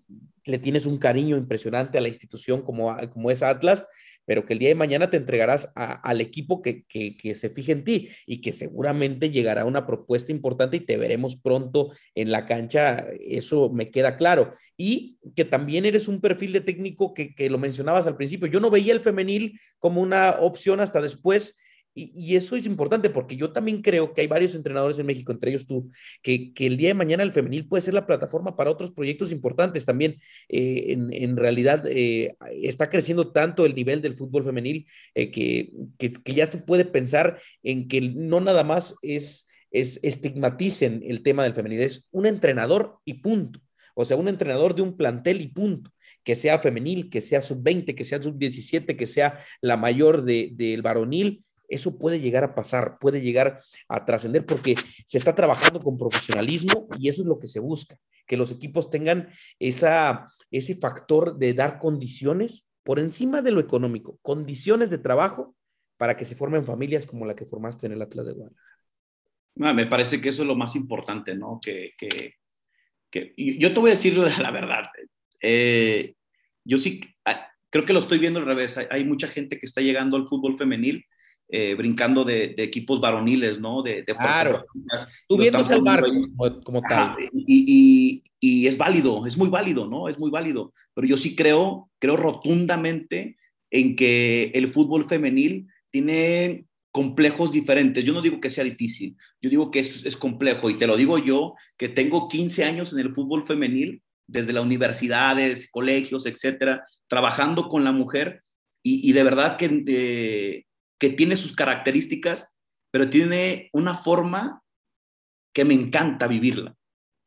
le tienes un cariño impresionante a la institución como es Atlas, pero que el día de mañana te entregarás al equipo que, que, que, se fije en ti y que seguramente llegará una propuesta importante y te veremos pronto en la cancha, eso me queda claro. Y que también eres un perfil de técnico que, que lo mencionabas al principio. Yo no veía el femenil como una opción hasta después y, eso es importante porque yo también creo que hay varios entrenadores en México, entre ellos tú, que, que el día de mañana el femenil puede ser la plataforma para otros proyectos importantes también. Eh, en, en, realidad eh, está creciendo tanto el nivel del fútbol femenil eh, que, que, ya se puede pensar en que no nada más es, es estigmaticen el tema del femenil, es un entrenador y punto. O sea, un entrenador de un plantel y punto que sea femenil, que sea sub-20, que sea sub-17, que sea la mayor del de, de varonil, eso puede llegar a pasar, puede llegar a trascender porque se está trabajando con profesionalismo y eso es lo que se busca, que los equipos tengan esa, ese factor de dar condiciones por encima de lo económico, condiciones de trabajo para que se formen familias como la que formaste en el Atlas de Guadalajara. No, me parece que eso es lo más importante, ¿no? Que, que, que yo te voy a decir la verdad. Eh, yo sí, ah, creo que lo estoy viendo al revés. Hay mucha gente que está llegando al fútbol femenil eh, brincando de, de, equipos varoniles, ¿no? De, de claro. Subiéndose al barco como, como, tal. Y, y, y, es válido, es muy válido, ¿no? Es muy válido. Pero yo sí creo, creo rotundamente en que el fútbol femenil tiene complejos diferentes. Yo no digo que sea difícil, yo digo que es, es complejo. Y te lo digo yo, que tengo 15 años en el fútbol femenil, desde las universidades, colegios, etcétera, trabajando con la mujer. Y, y de verdad que eh, que tiene sus características, pero tiene una forma que me encanta vivirla.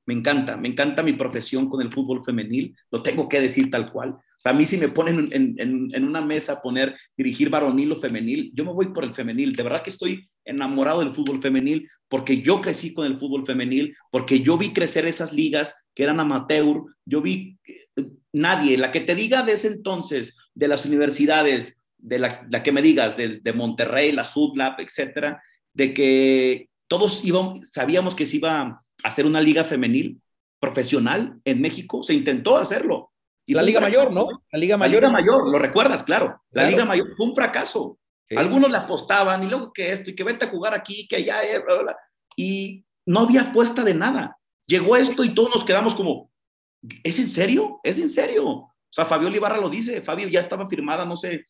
Me encanta, me encanta mi profesión con el fútbol femenil, lo tengo que decir tal cual. O sea, a mí si me ponen en, una mesa a poner dirigir varonil o femenil, yo me voy por el femenil. De verdad que estoy enamorado del fútbol femenil porque yo crecí con el fútbol femenil, porque yo vi crecer esas ligas que eran amateur, yo vi eh, nadie, la que te diga de ese entonces, de las universidades, de la, la, que me digas, de, de Monterrey, la Sudlab, etcétera, de que todos íbamos, sabíamos que se iba a hacer una liga femenil profesional en México, se intentó hacerlo. Y la Liga Mayor, ¿no? La Liga Mayor. La Liga Mayor, lo recuerdas, claro. La claro. Liga Mayor fue un fracaso. Sí. Algunos le apostaban y luego que esto y que vete a jugar aquí, que allá, eh, bla, bla, bla. y no había apuesta de nada. Llegó esto y todos nos quedamos como, ¿es en serio? ¿Es en serio? O sea, Fabio Ibarra lo dice, Fabio ya estaba firmada, no sé,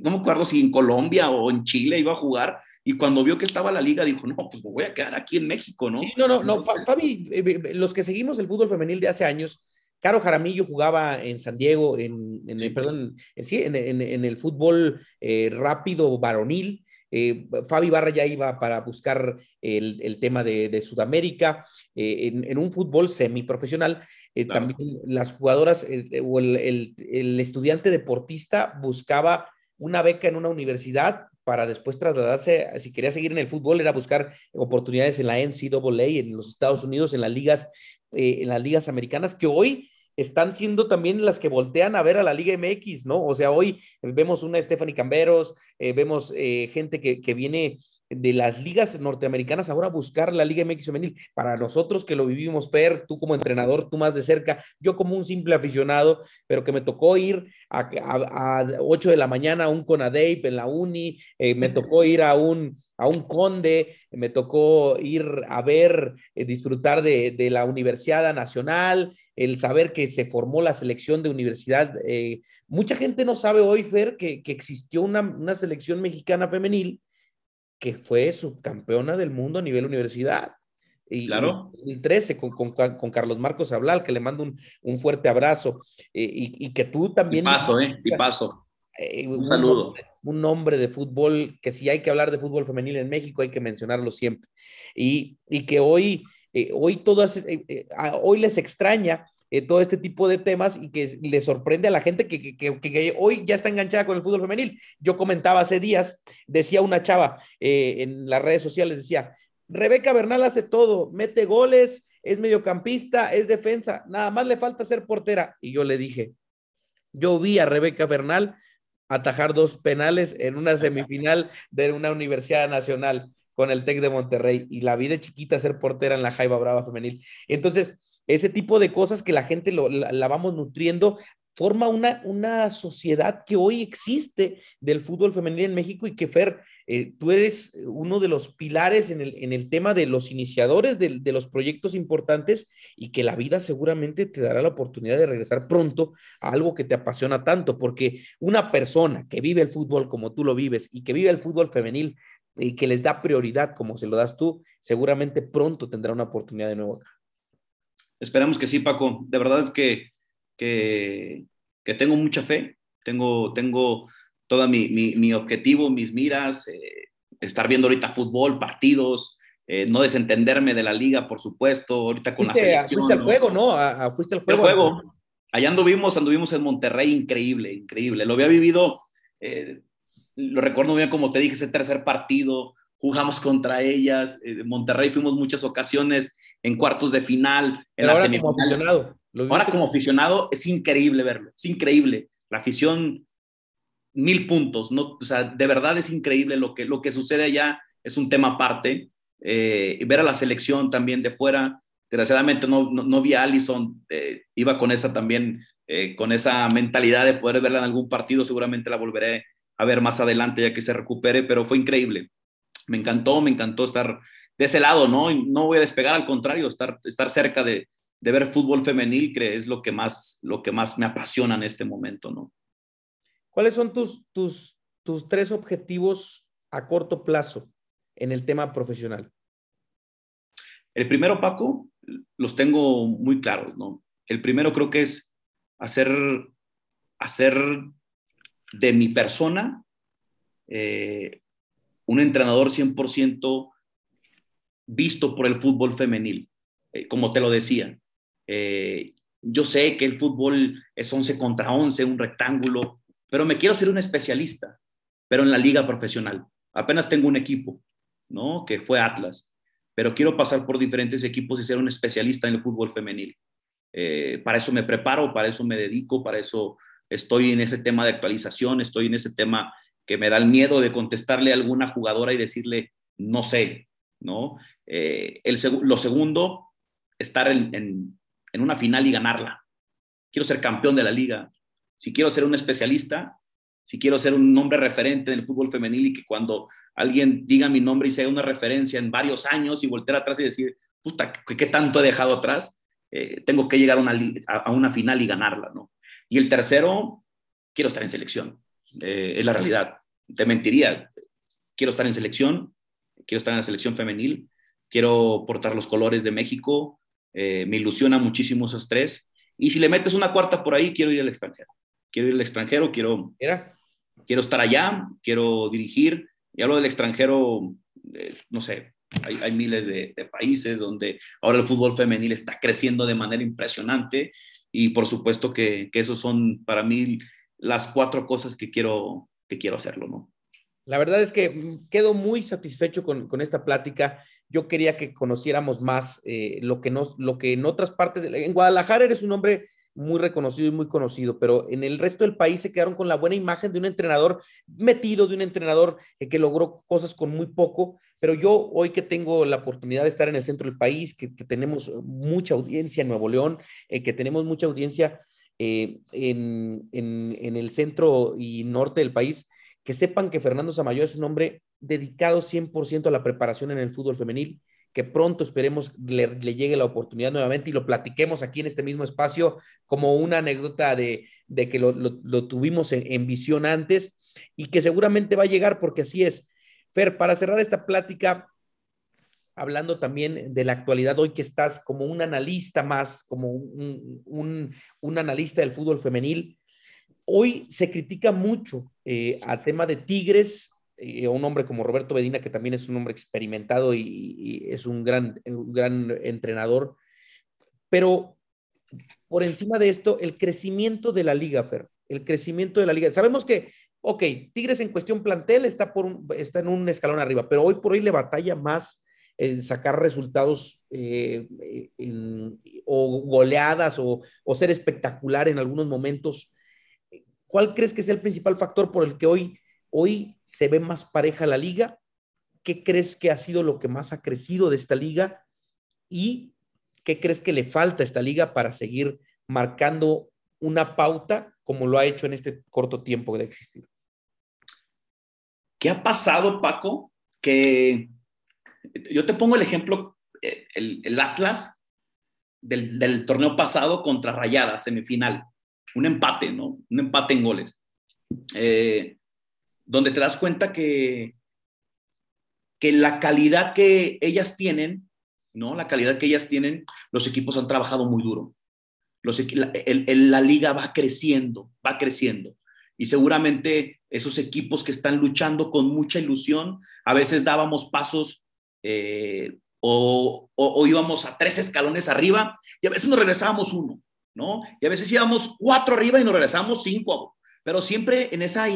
no me acuerdo si en Colombia o en Chile iba a jugar, y cuando vio que estaba la liga dijo, no, pues me voy a quedar aquí en México, ¿no? Sí, no, no, no, Fabi, eh, los que seguimos el fútbol femenil de hace años, Caro Jaramillo jugaba en San Diego, en, en sí. perdón, en, sí, en, en, el fútbol eh, rápido varonil, eh, Fabi Barra ya iba para buscar el, el tema de, de Sudamérica eh, en, en, un fútbol semiprofesional. Eh, claro. También las jugadoras o el, el, el, estudiante deportista buscaba una beca en una universidad para después trasladarse, si quería seguir en el fútbol, era buscar oportunidades en la NCAA, en los Estados Unidos, en las ligas, eh, en las ligas americanas, que hoy están siendo también las que voltean a ver a la Liga MX, ¿no? O sea, hoy vemos una Stephanie Camberos, eh, vemos eh, gente que, que, viene de las ligas norteamericanas ahora buscar la Liga MX femenil. Para nosotros que lo vivimos, Fer, tú como entrenador, tú más de cerca, yo como un simple aficionado, pero que me tocó ir a, a, a 8 de la mañana a un Conadeip en la uni, eh, me tocó ir a un a un conde, me tocó ir a ver, eh, disfrutar de, de, la Universidad Nacional, el saber que se formó la selección de universidad. Eh, mucha gente no sabe hoy, Fer, que, que existió una, una, selección mexicana femenil que fue subcampeona del mundo a nivel universidad. Y, claro. El 13 con, con, con, Carlos Marcos Ablal, que le mando un, un fuerte abrazo. Eh, y, y, que tú también. Y paso, ¿eh? Y paso Eh, un, saludo. Un hombre de fútbol, que si hay que hablar de fútbol femenil en México, hay que mencionarlo siempre. Y, y que hoy, eh, hoy, todas, eh, hoy les extraña todo este tipo de temas y que le sorprende a la gente que, que, que, hoy ya está enganchada con el fútbol femenil. Yo comentaba hace días, decía una chava en las redes sociales, decía, Rebeca Bernal hace todo, mete goles, es mediocampista, es defensa, nada más le falta ser portera. Y yo le dije, yo vi a Rebeca Bernal atajar dos penales en una semifinal de una universidad nacional con el TEC de Monterrey y la vida chiquita ser portera en la Jaiba Brava femenil. Entonces, ese tipo de cosas que la gente lo, la, vamos nutriendo forma una, una sociedad que hoy existe del fútbol femenil en México y que Fer, eh, tú eres uno de los pilares en el, en el tema de los iniciadores de, de, los proyectos importantes y que la vida seguramente te dará la oportunidad de regresar pronto a algo que te apasiona tanto, porque una persona que vive el fútbol como tú lo vives y que vive el fútbol femenil y que les da prioridad como se lo das tú, seguramente pronto tendrá una oportunidad de nuevo Esperamos que sí, Paco. De verdad es que, que que tengo mucha fe, tengo, tengo todo mi, mi, objetivo, mis miras, eh, estar viendo ahorita fútbol, partidos, eh, no desentenderme de la liga, por supuesto, ahorita con la selección. Fuiste al juego, ¿no? A, fuiste al juego. juego. Allá anduvimos, anduvimos en Monterrey, increíble, increíble. Lo había vivido, eh, lo recuerdo bien como te dije, ese tercer partido, jugamos contra ellas, en Monterrey fuimos muchas ocasiones en cuartos de final, en la semifinal. Ahora como aficionado es increíble verlo, es increíble. La afición, mil puntos, ¿no? O sea, de verdad es increíble lo que, lo que sucede allá, es un tema aparte. Eh, ver a la selección también de fuera, desgraciadamente no, no, vi a Allison, eh, iba con esa también, eh, con esa mentalidad de poder verla en algún partido, seguramente la volveré a ver más adelante ya que se recupere, pero fue increíble. Me encantó, me encantó estar de ese lado, ¿no? no voy a despegar, al contrario, estar, estar cerca de, de ver fútbol femenil, que es lo que más, lo que más me apasiona en este momento, ¿no? ¿Cuáles son tus, tus, tus tres objetivos a corto plazo en el tema profesional? El primero, Paco, los tengo muy claros, ¿no? El primero creo que es hacer, hacer de mi persona eh, un entrenador 100% visto por el fútbol femenil, eh, como te lo decía. Eh, yo sé que el fútbol es 11 contra 11, un rectángulo, pero me quiero ser un especialista, pero en la liga profesional. Apenas tengo un equipo, ¿no? Que fue Atlas, pero quiero pasar por diferentes equipos y ser un especialista en el fútbol femenil. Eh, para eso me preparo, para eso me dedico, para eso estoy en ese tema de actualización, estoy en ese tema que me da el miedo de contestarle a alguna jugadora y decirle, no sé, ¿no? Eh, el lo segundo, estar en, en una final y ganarla. Quiero ser campeón de la liga. Si quiero ser un especialista, si quiero ser un nombre referente en el fútbol femenil y que cuando alguien diga mi nombre y sea una referencia en varios años y voltear atrás y decir, puta, ¿qué, tanto he dejado atrás? Eh, tengo que llegar a una, a una, final y ganarla, ¿no? Y el tercero, quiero estar en selección. Eh, es la realidad. Te mentiría. Quiero estar en selección, quiero estar en la selección femenil, quiero portar los colores de México, eh, me ilusiona muchísimo esos tres. Y si le metes una cuarta por ahí, quiero ir al extranjero. Quiero ir al extranjero, quiero, quiero estar allá, quiero dirigir. Y hablo del extranjero, eh, no sé, hay, miles de, países donde ahora el fútbol femenil está creciendo de manera impresionante. Y por supuesto que, que esos son para mí las cuatro cosas que quiero, que quiero hacerlo, ¿no? La verdad es que quedo muy satisfecho con, con esta plática. Yo quería que conociéramos más eh, lo, que nos, lo que en otras partes, en Guadalajara eres un hombre muy reconocido y muy conocido, pero en el resto del país se quedaron con la buena imagen de un entrenador metido, de un entrenador eh, que logró cosas con muy poco, pero yo hoy que tengo la oportunidad de estar en el centro del país, que, tenemos mucha audiencia en Nuevo León, eh, que tenemos mucha audiencia en, en, en el centro y norte del país, que sepan que Fernando Samayoa es un hombre dedicado 100% a la preparación en el fútbol femenil, que pronto esperemos le, llegue la oportunidad nuevamente y lo platiquemos aquí en este mismo espacio como una anécdota de, que lo, tuvimos en, visión antes y que seguramente va a llegar porque así es. Fer, para cerrar esta plática, hablando también de la actualidad hoy que estás como un analista más, como un, un analista del fútbol femenil, hoy se critica mucho eh, a tema de Tigres, eh, un hombre como Roberto Medina, que también es un hombre experimentado y, es un gran, un gran entrenador, pero por encima de esto, el crecimiento de la liga, Fer, el crecimiento de la liga. Sabemos que, ok, Tigres en cuestión plantel está, por está en un escalón arriba, pero hoy por hoy le batalla más en sacar resultados eh, o goleadas o, o, ser espectacular en algunos momentos. ¿Cuál crees que es el principal factor por el que hoy, hoy se ve más pareja la liga? ¿Qué crees que ha sido lo que más ha crecido de esta liga? ¿Y qué crees que le falta a esta liga para seguir marcando una pauta como lo ha hecho en este corto tiempo de existir? ¿Qué ha pasado, Paco? Que yo te pongo el ejemplo, eh, el, Atlas del, torneo pasado contra Rayadas, semifinal. Un empate, ¿no? Un empate en goles. Eh, donde te das cuenta que, que la calidad que ellas tienen, ¿no? La calidad que ellas tienen, los equipos han trabajado muy duro. Los, la, la liga va creciendo, va creciendo. Y seguramente esos equipos que están luchando con mucha ilusión, a veces dábamos pasos eh, o, íbamos a tres escalones arriba y a veces nos regresábamos uno, ¿no? Y a veces íbamos cuatro arriba y nos regresábamos cinco, pero siempre en esa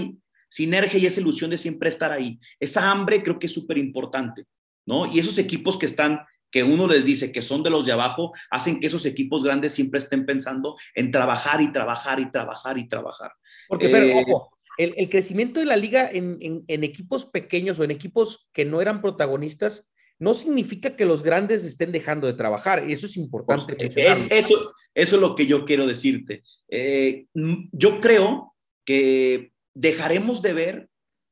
sinergia y esa ilusión de siempre estar ahí. Esa hambre creo que es súper importante, ¿no? Y esos equipos que están, que uno les dice que son de los de abajo, hacen que esos equipos grandes siempre estén pensando en trabajar y trabajar y trabajar y trabajar. Porque, pero, eh, ojo, el, crecimiento de la liga en, en, equipos pequeños o en equipos que no eran protagonistas no significa que los grandes estén dejando de trabajar. Eso es importante. Es, eso, eso es lo que yo quiero decirte. Eh, yo creo que dejaremos de ver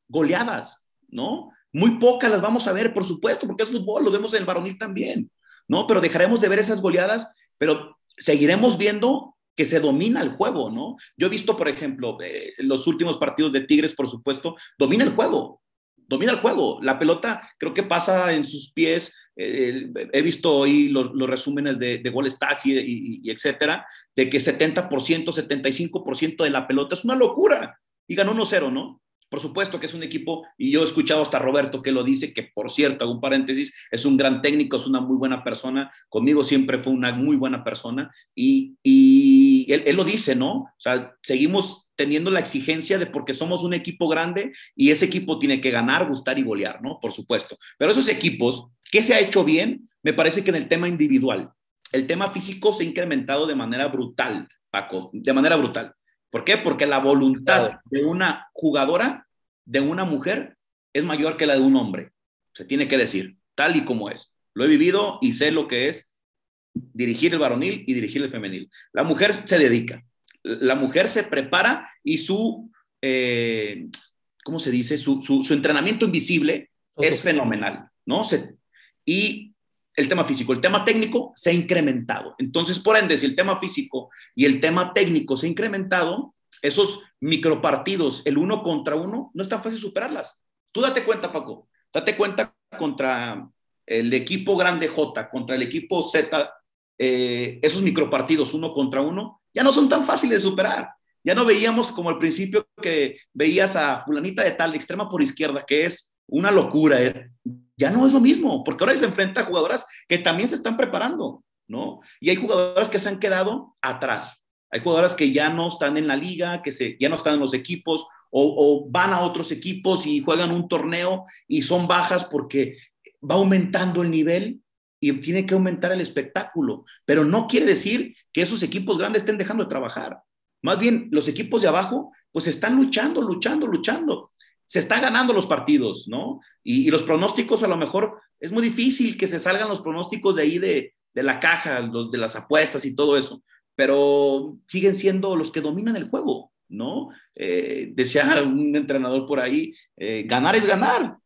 goleadas, ¿no? Muy pocas las vamos a ver, por supuesto, porque es fútbol, lo vemos en el varonil también, ¿no? Pero dejaremos de ver esas goleadas, pero seguiremos viendo que se domina el juego, ¿no? Yo he visto, por ejemplo, eh, los últimos partidos de Tigres, por supuesto, domina el juego, domina el juego. La pelota creo que pasa en sus pies. Eh, he visto hoy los, resúmenes de, de Gol y, etcétera, de que 70%, 75% de la pelota es una locura. Y ganó 1-0, ¿no? Por supuesto que es un equipo, y yo he escuchado hasta Roberto que lo dice, que por cierto, hago un paréntesis, es un gran técnico, es una muy buena persona, conmigo siempre fue una muy buena persona, y, y él, él, lo dice, ¿no? O sea, seguimos teniendo la exigencia de porque somos un equipo grande y ese equipo tiene que ganar, gustar y golear, ¿no? Por supuesto. Pero esos equipos, ¿qué se ha hecho bien? Me parece que en el tema individual, el tema físico se ha incrementado de manera brutal, Paco, de manera brutal. ¿Por qué? Porque la voluntad de una jugadora, de una mujer, es mayor que la de un hombre. Se tiene que decir, tal y como es. Lo he vivido y sé lo que es dirigir el varonil y dirigir el femenil. La mujer se dedica, la mujer se prepara y su, eh, ¿cómo se dice? Su, entrenamiento invisible es fenomenal, ¿no? y el tema físico. El tema técnico se ha incrementado. Entonces, por ende, si el tema físico y el tema técnico se ha incrementado, esos micropartidos, el uno contra uno, no es tan fácil superarlas. Tú date cuenta, Paco, date cuenta contra el equipo grande J, contra el equipo Z, eh, esos micropartidos uno contra uno, ya no son tan fáciles de superar. Ya no veíamos como al principio que veías a fulanita de tal extrema por izquierda, que es una locura. ¿eh? ya no es lo mismo, porque ahora se enfrenta a jugadoras que también se están preparando, ¿no? Y hay jugadoras que se han quedado atrás. Hay jugadoras que ya no están en la liga, que se, ya no están en los equipos o, van a otros equipos y juegan un torneo y son bajas porque va aumentando el nivel y tiene que aumentar el espectáculo. Pero no quiere decir que esos equipos grandes estén dejando de trabajar. Más bien, los equipos de abajo, pues están luchando, luchando, luchando se está ganando los partidos, ¿no? Y, los pronósticos a lo mejor es muy difícil que se salgan los pronósticos de ahí de, la caja, los, de las apuestas y todo eso, pero siguen siendo los que dominan el juego, ¿no? Eh, decía un entrenador por ahí, eh, ganar es ganar.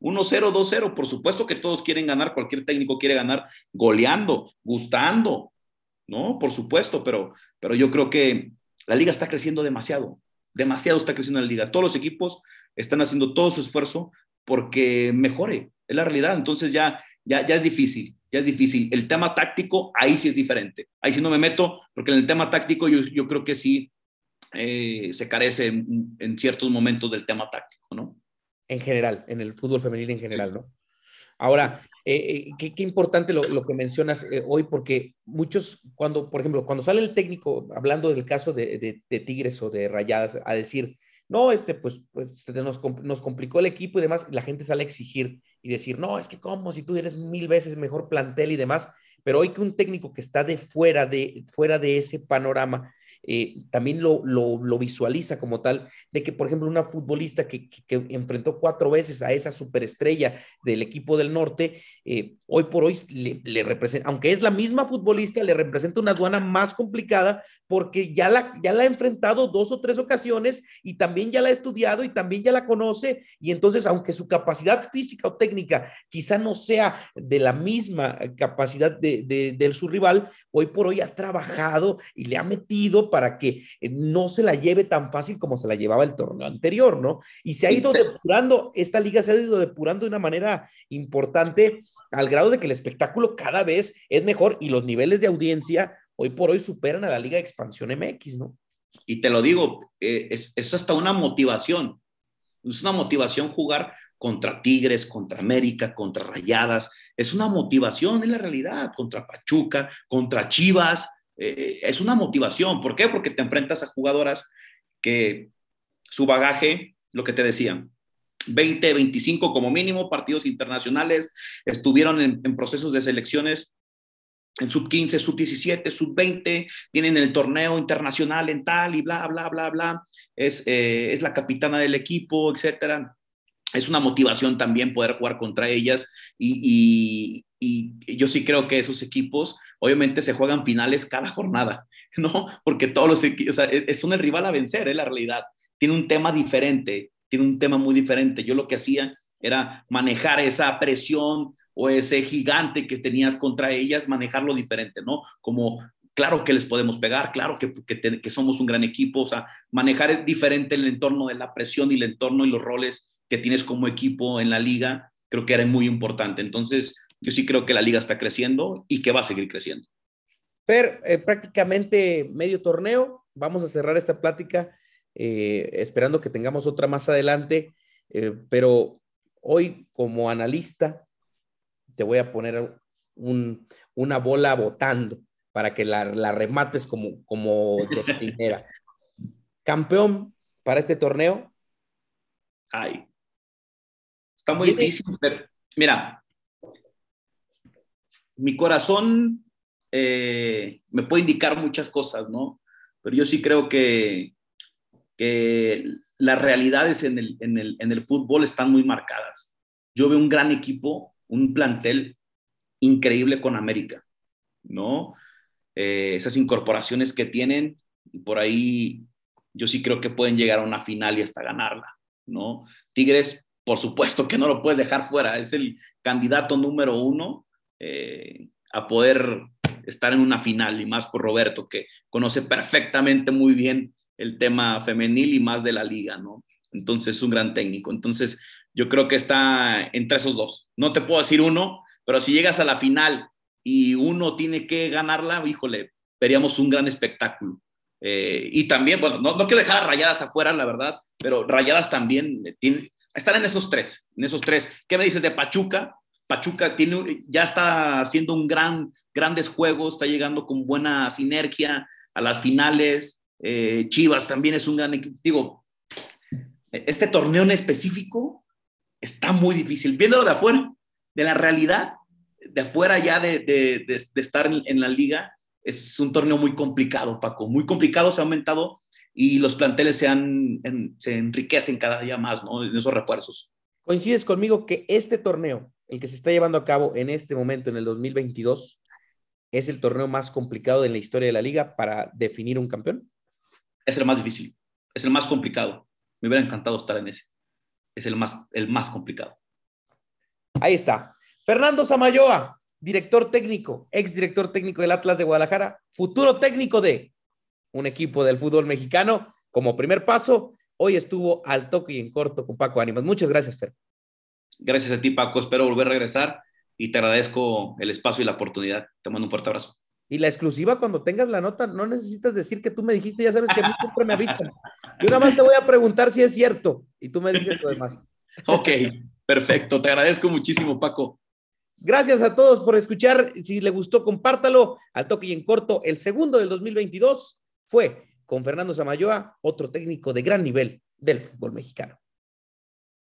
1-0, 2-0, por supuesto que todos quieren ganar, cualquier técnico quiere ganar goleando, gustando, ¿no? Por supuesto, pero, pero yo creo que la liga está creciendo demasiado, demasiado está creciendo la liga. Todos los equipos están haciendo todo su esfuerzo porque mejore, es la realidad. Entonces ya, ya, ya es difícil, ya es difícil. El tema táctico, ahí sí es diferente. Ahí sí no me meto, porque en el tema táctico yo, yo creo que sí, eh, se carece en, ciertos momentos del tema táctico, ¿no? En general, en el fútbol femenil en general, ¿no? Ahora, eh, qué, importante lo, que mencionas hoy, porque muchos, cuando, por ejemplo, cuando sale el técnico, hablando del caso de, de Tigres o de Rayadas, a decir, no, este, pues, pues nos, nos, complicó el equipo y demás, la gente sale a exigir y decir, no, es que cómo, si tú eres mil veces mejor plantel y demás, pero hoy que un técnico que está de fuera de, fuera de ese panorama eh, también lo, lo, visualiza como tal, de que, por ejemplo, una futbolista que, enfrentó cuatro veces a esa superestrella del equipo del norte, eh, hoy por hoy le, representa, aunque es la misma futbolista, le representa una aduana más complicada porque ya la, ya la ha enfrentado dos o tres ocasiones y también ya la ha estudiado y también ya la conoce y entonces, aunque su capacidad física o técnica quizá no sea de la misma capacidad de, de, de su rival, hoy por hoy ha trabajado y le ha metido para que eh, no se la lleve tan fácil como se la llevaba el torneo anterior, ¿no? Y se ha ido depurando, esta liga se ha ido depurando de una manera importante al grado de que el espectáculo cada vez es mejor y los niveles de audiencia hoy por hoy superan a la Liga de Expansión MX, ¿no? Y te lo digo, eh, es, es hasta una motivación, es una motivación jugar contra Tigres, contra América, contra Rayadas, es una motivación en la realidad, contra Pachuca, contra Chivas, eh, es una motivación. ¿Por qué? Porque te enfrentas a jugadoras que su bagaje, lo que te decían, 20, 25 como mínimo partidos internacionales, estuvieron en, procesos de selecciones en sub 15, sub 17, sub 20, tienen el torneo internacional en tal y bla, bla, bla, bla, es, eh, es la capitana del equipo, etcétera. Es una motivación también poder jugar contra ellas y, y yo sí creo que esos equipos obviamente se juegan finales cada jornada, ¿no? Porque todos los equipos, o sea, e-, son el rival a vencer, es la realidad. Tiene un tema diferente, tiene un tema muy diferente. Yo lo que hacía era manejar esa presión o ese gigante que tenías contra ellas, manejarlo diferente, ¿no? Como, claro que les podemos pegar, claro que, que, que somos un gran equipo, o sea, manejar diferente el entorno de la presión y el entorno y los roles que tienes como equipo en la liga, creo que era muy importante. Entonces, yo sí creo que la liga está creciendo y que va a seguir creciendo. Fer, eh, prácticamente medio torneo. Vamos a cerrar esta plática eh, esperando que tengamos otra más adelante. Eh, pero hoy, como analista, te voy a poner una bola botando para que la, remates como, como de primera. Campeón para este torneo. Ay, está muy difícil, pero mira, mi corazón eh, me puede indicar muchas cosas, ¿no? Pero yo sí creo que, que las realidades en el, en, el, en el fútbol están muy marcadas. Yo veo un gran equipo, un plantel increíble con América, ¿no? Eh, esas incorporaciones que tienen, por ahí yo sí creo que pueden llegar a una final y hasta ganarla, ¿no? Tigres, por supuesto que no lo puedes dejar fuera, es el candidato número uno eh, a poder estar en una final y más por Roberto, que conoce perfectamente muy bien el tema femenil y más de la liga, ¿no? Entonces es un gran técnico. Entonces yo creo que está entre esos dos. No te puedo decir uno, pero si llegas a la final y uno tiene que ganarla, híjole, veríamos un gran espectáculo. Eh, y también, bueno, no, no quiero dejar Rayadas afuera, la verdad, pero Rayadas también tiene, están en esos tres, en esos tres. ¿Qué me dices de Pachuca? Pachuca tiene, ya está haciendo un gran, grandes juegos, está llegando con buena sinergia a las finales. Eh, Chivas también es un gran equipo. Digo, este torneo en específico está muy difícil. Viéndolo de afuera, de la realidad, de afuera ya de, estar en, la liga, es un torneo muy complicado, Paco. Muy complicado, se ha aumentado y los planteles se, han, se enriquecen cada día más ¿no? en esos refuerzos. ¿Coincides conmigo que este torneo el que se está llevando a cabo en este momento, en el 2022, es el torneo más complicado en la historia de la liga para definir un campeón? Es el más difícil, es el más complicado. Me hubiera encantado estar en ese. Es el más, el más complicado. Ahí está. Fernando Samayoa, director técnico, ex director técnico del Atlas de Guadalajara, futuro técnico de un equipo del fútbol mexicano. Como primer paso, hoy estuvo al toque y en corto con Paco Ánimas. Muchas gracias, Fer. Gracias a ti, Paco. Espero volver a regresar y te agradezco el espacio y la oportunidad. Te mando un fuerte abrazo. Y la exclusiva, cuando tengas la nota, no necesitas decir que tú me dijiste, ya sabes que a mí siempre me avisan. Yo nada más te voy a preguntar si es cierto y tú me dices lo demás. Ok, perfecto. Te agradezco muchísimo, Paco. Gracias a todos por escuchar. Si le gustó, compártalo. Al toque y en corto, el segundo del 2022 fue con Fernando Samayoa, otro técnico de gran nivel del fútbol mexicano.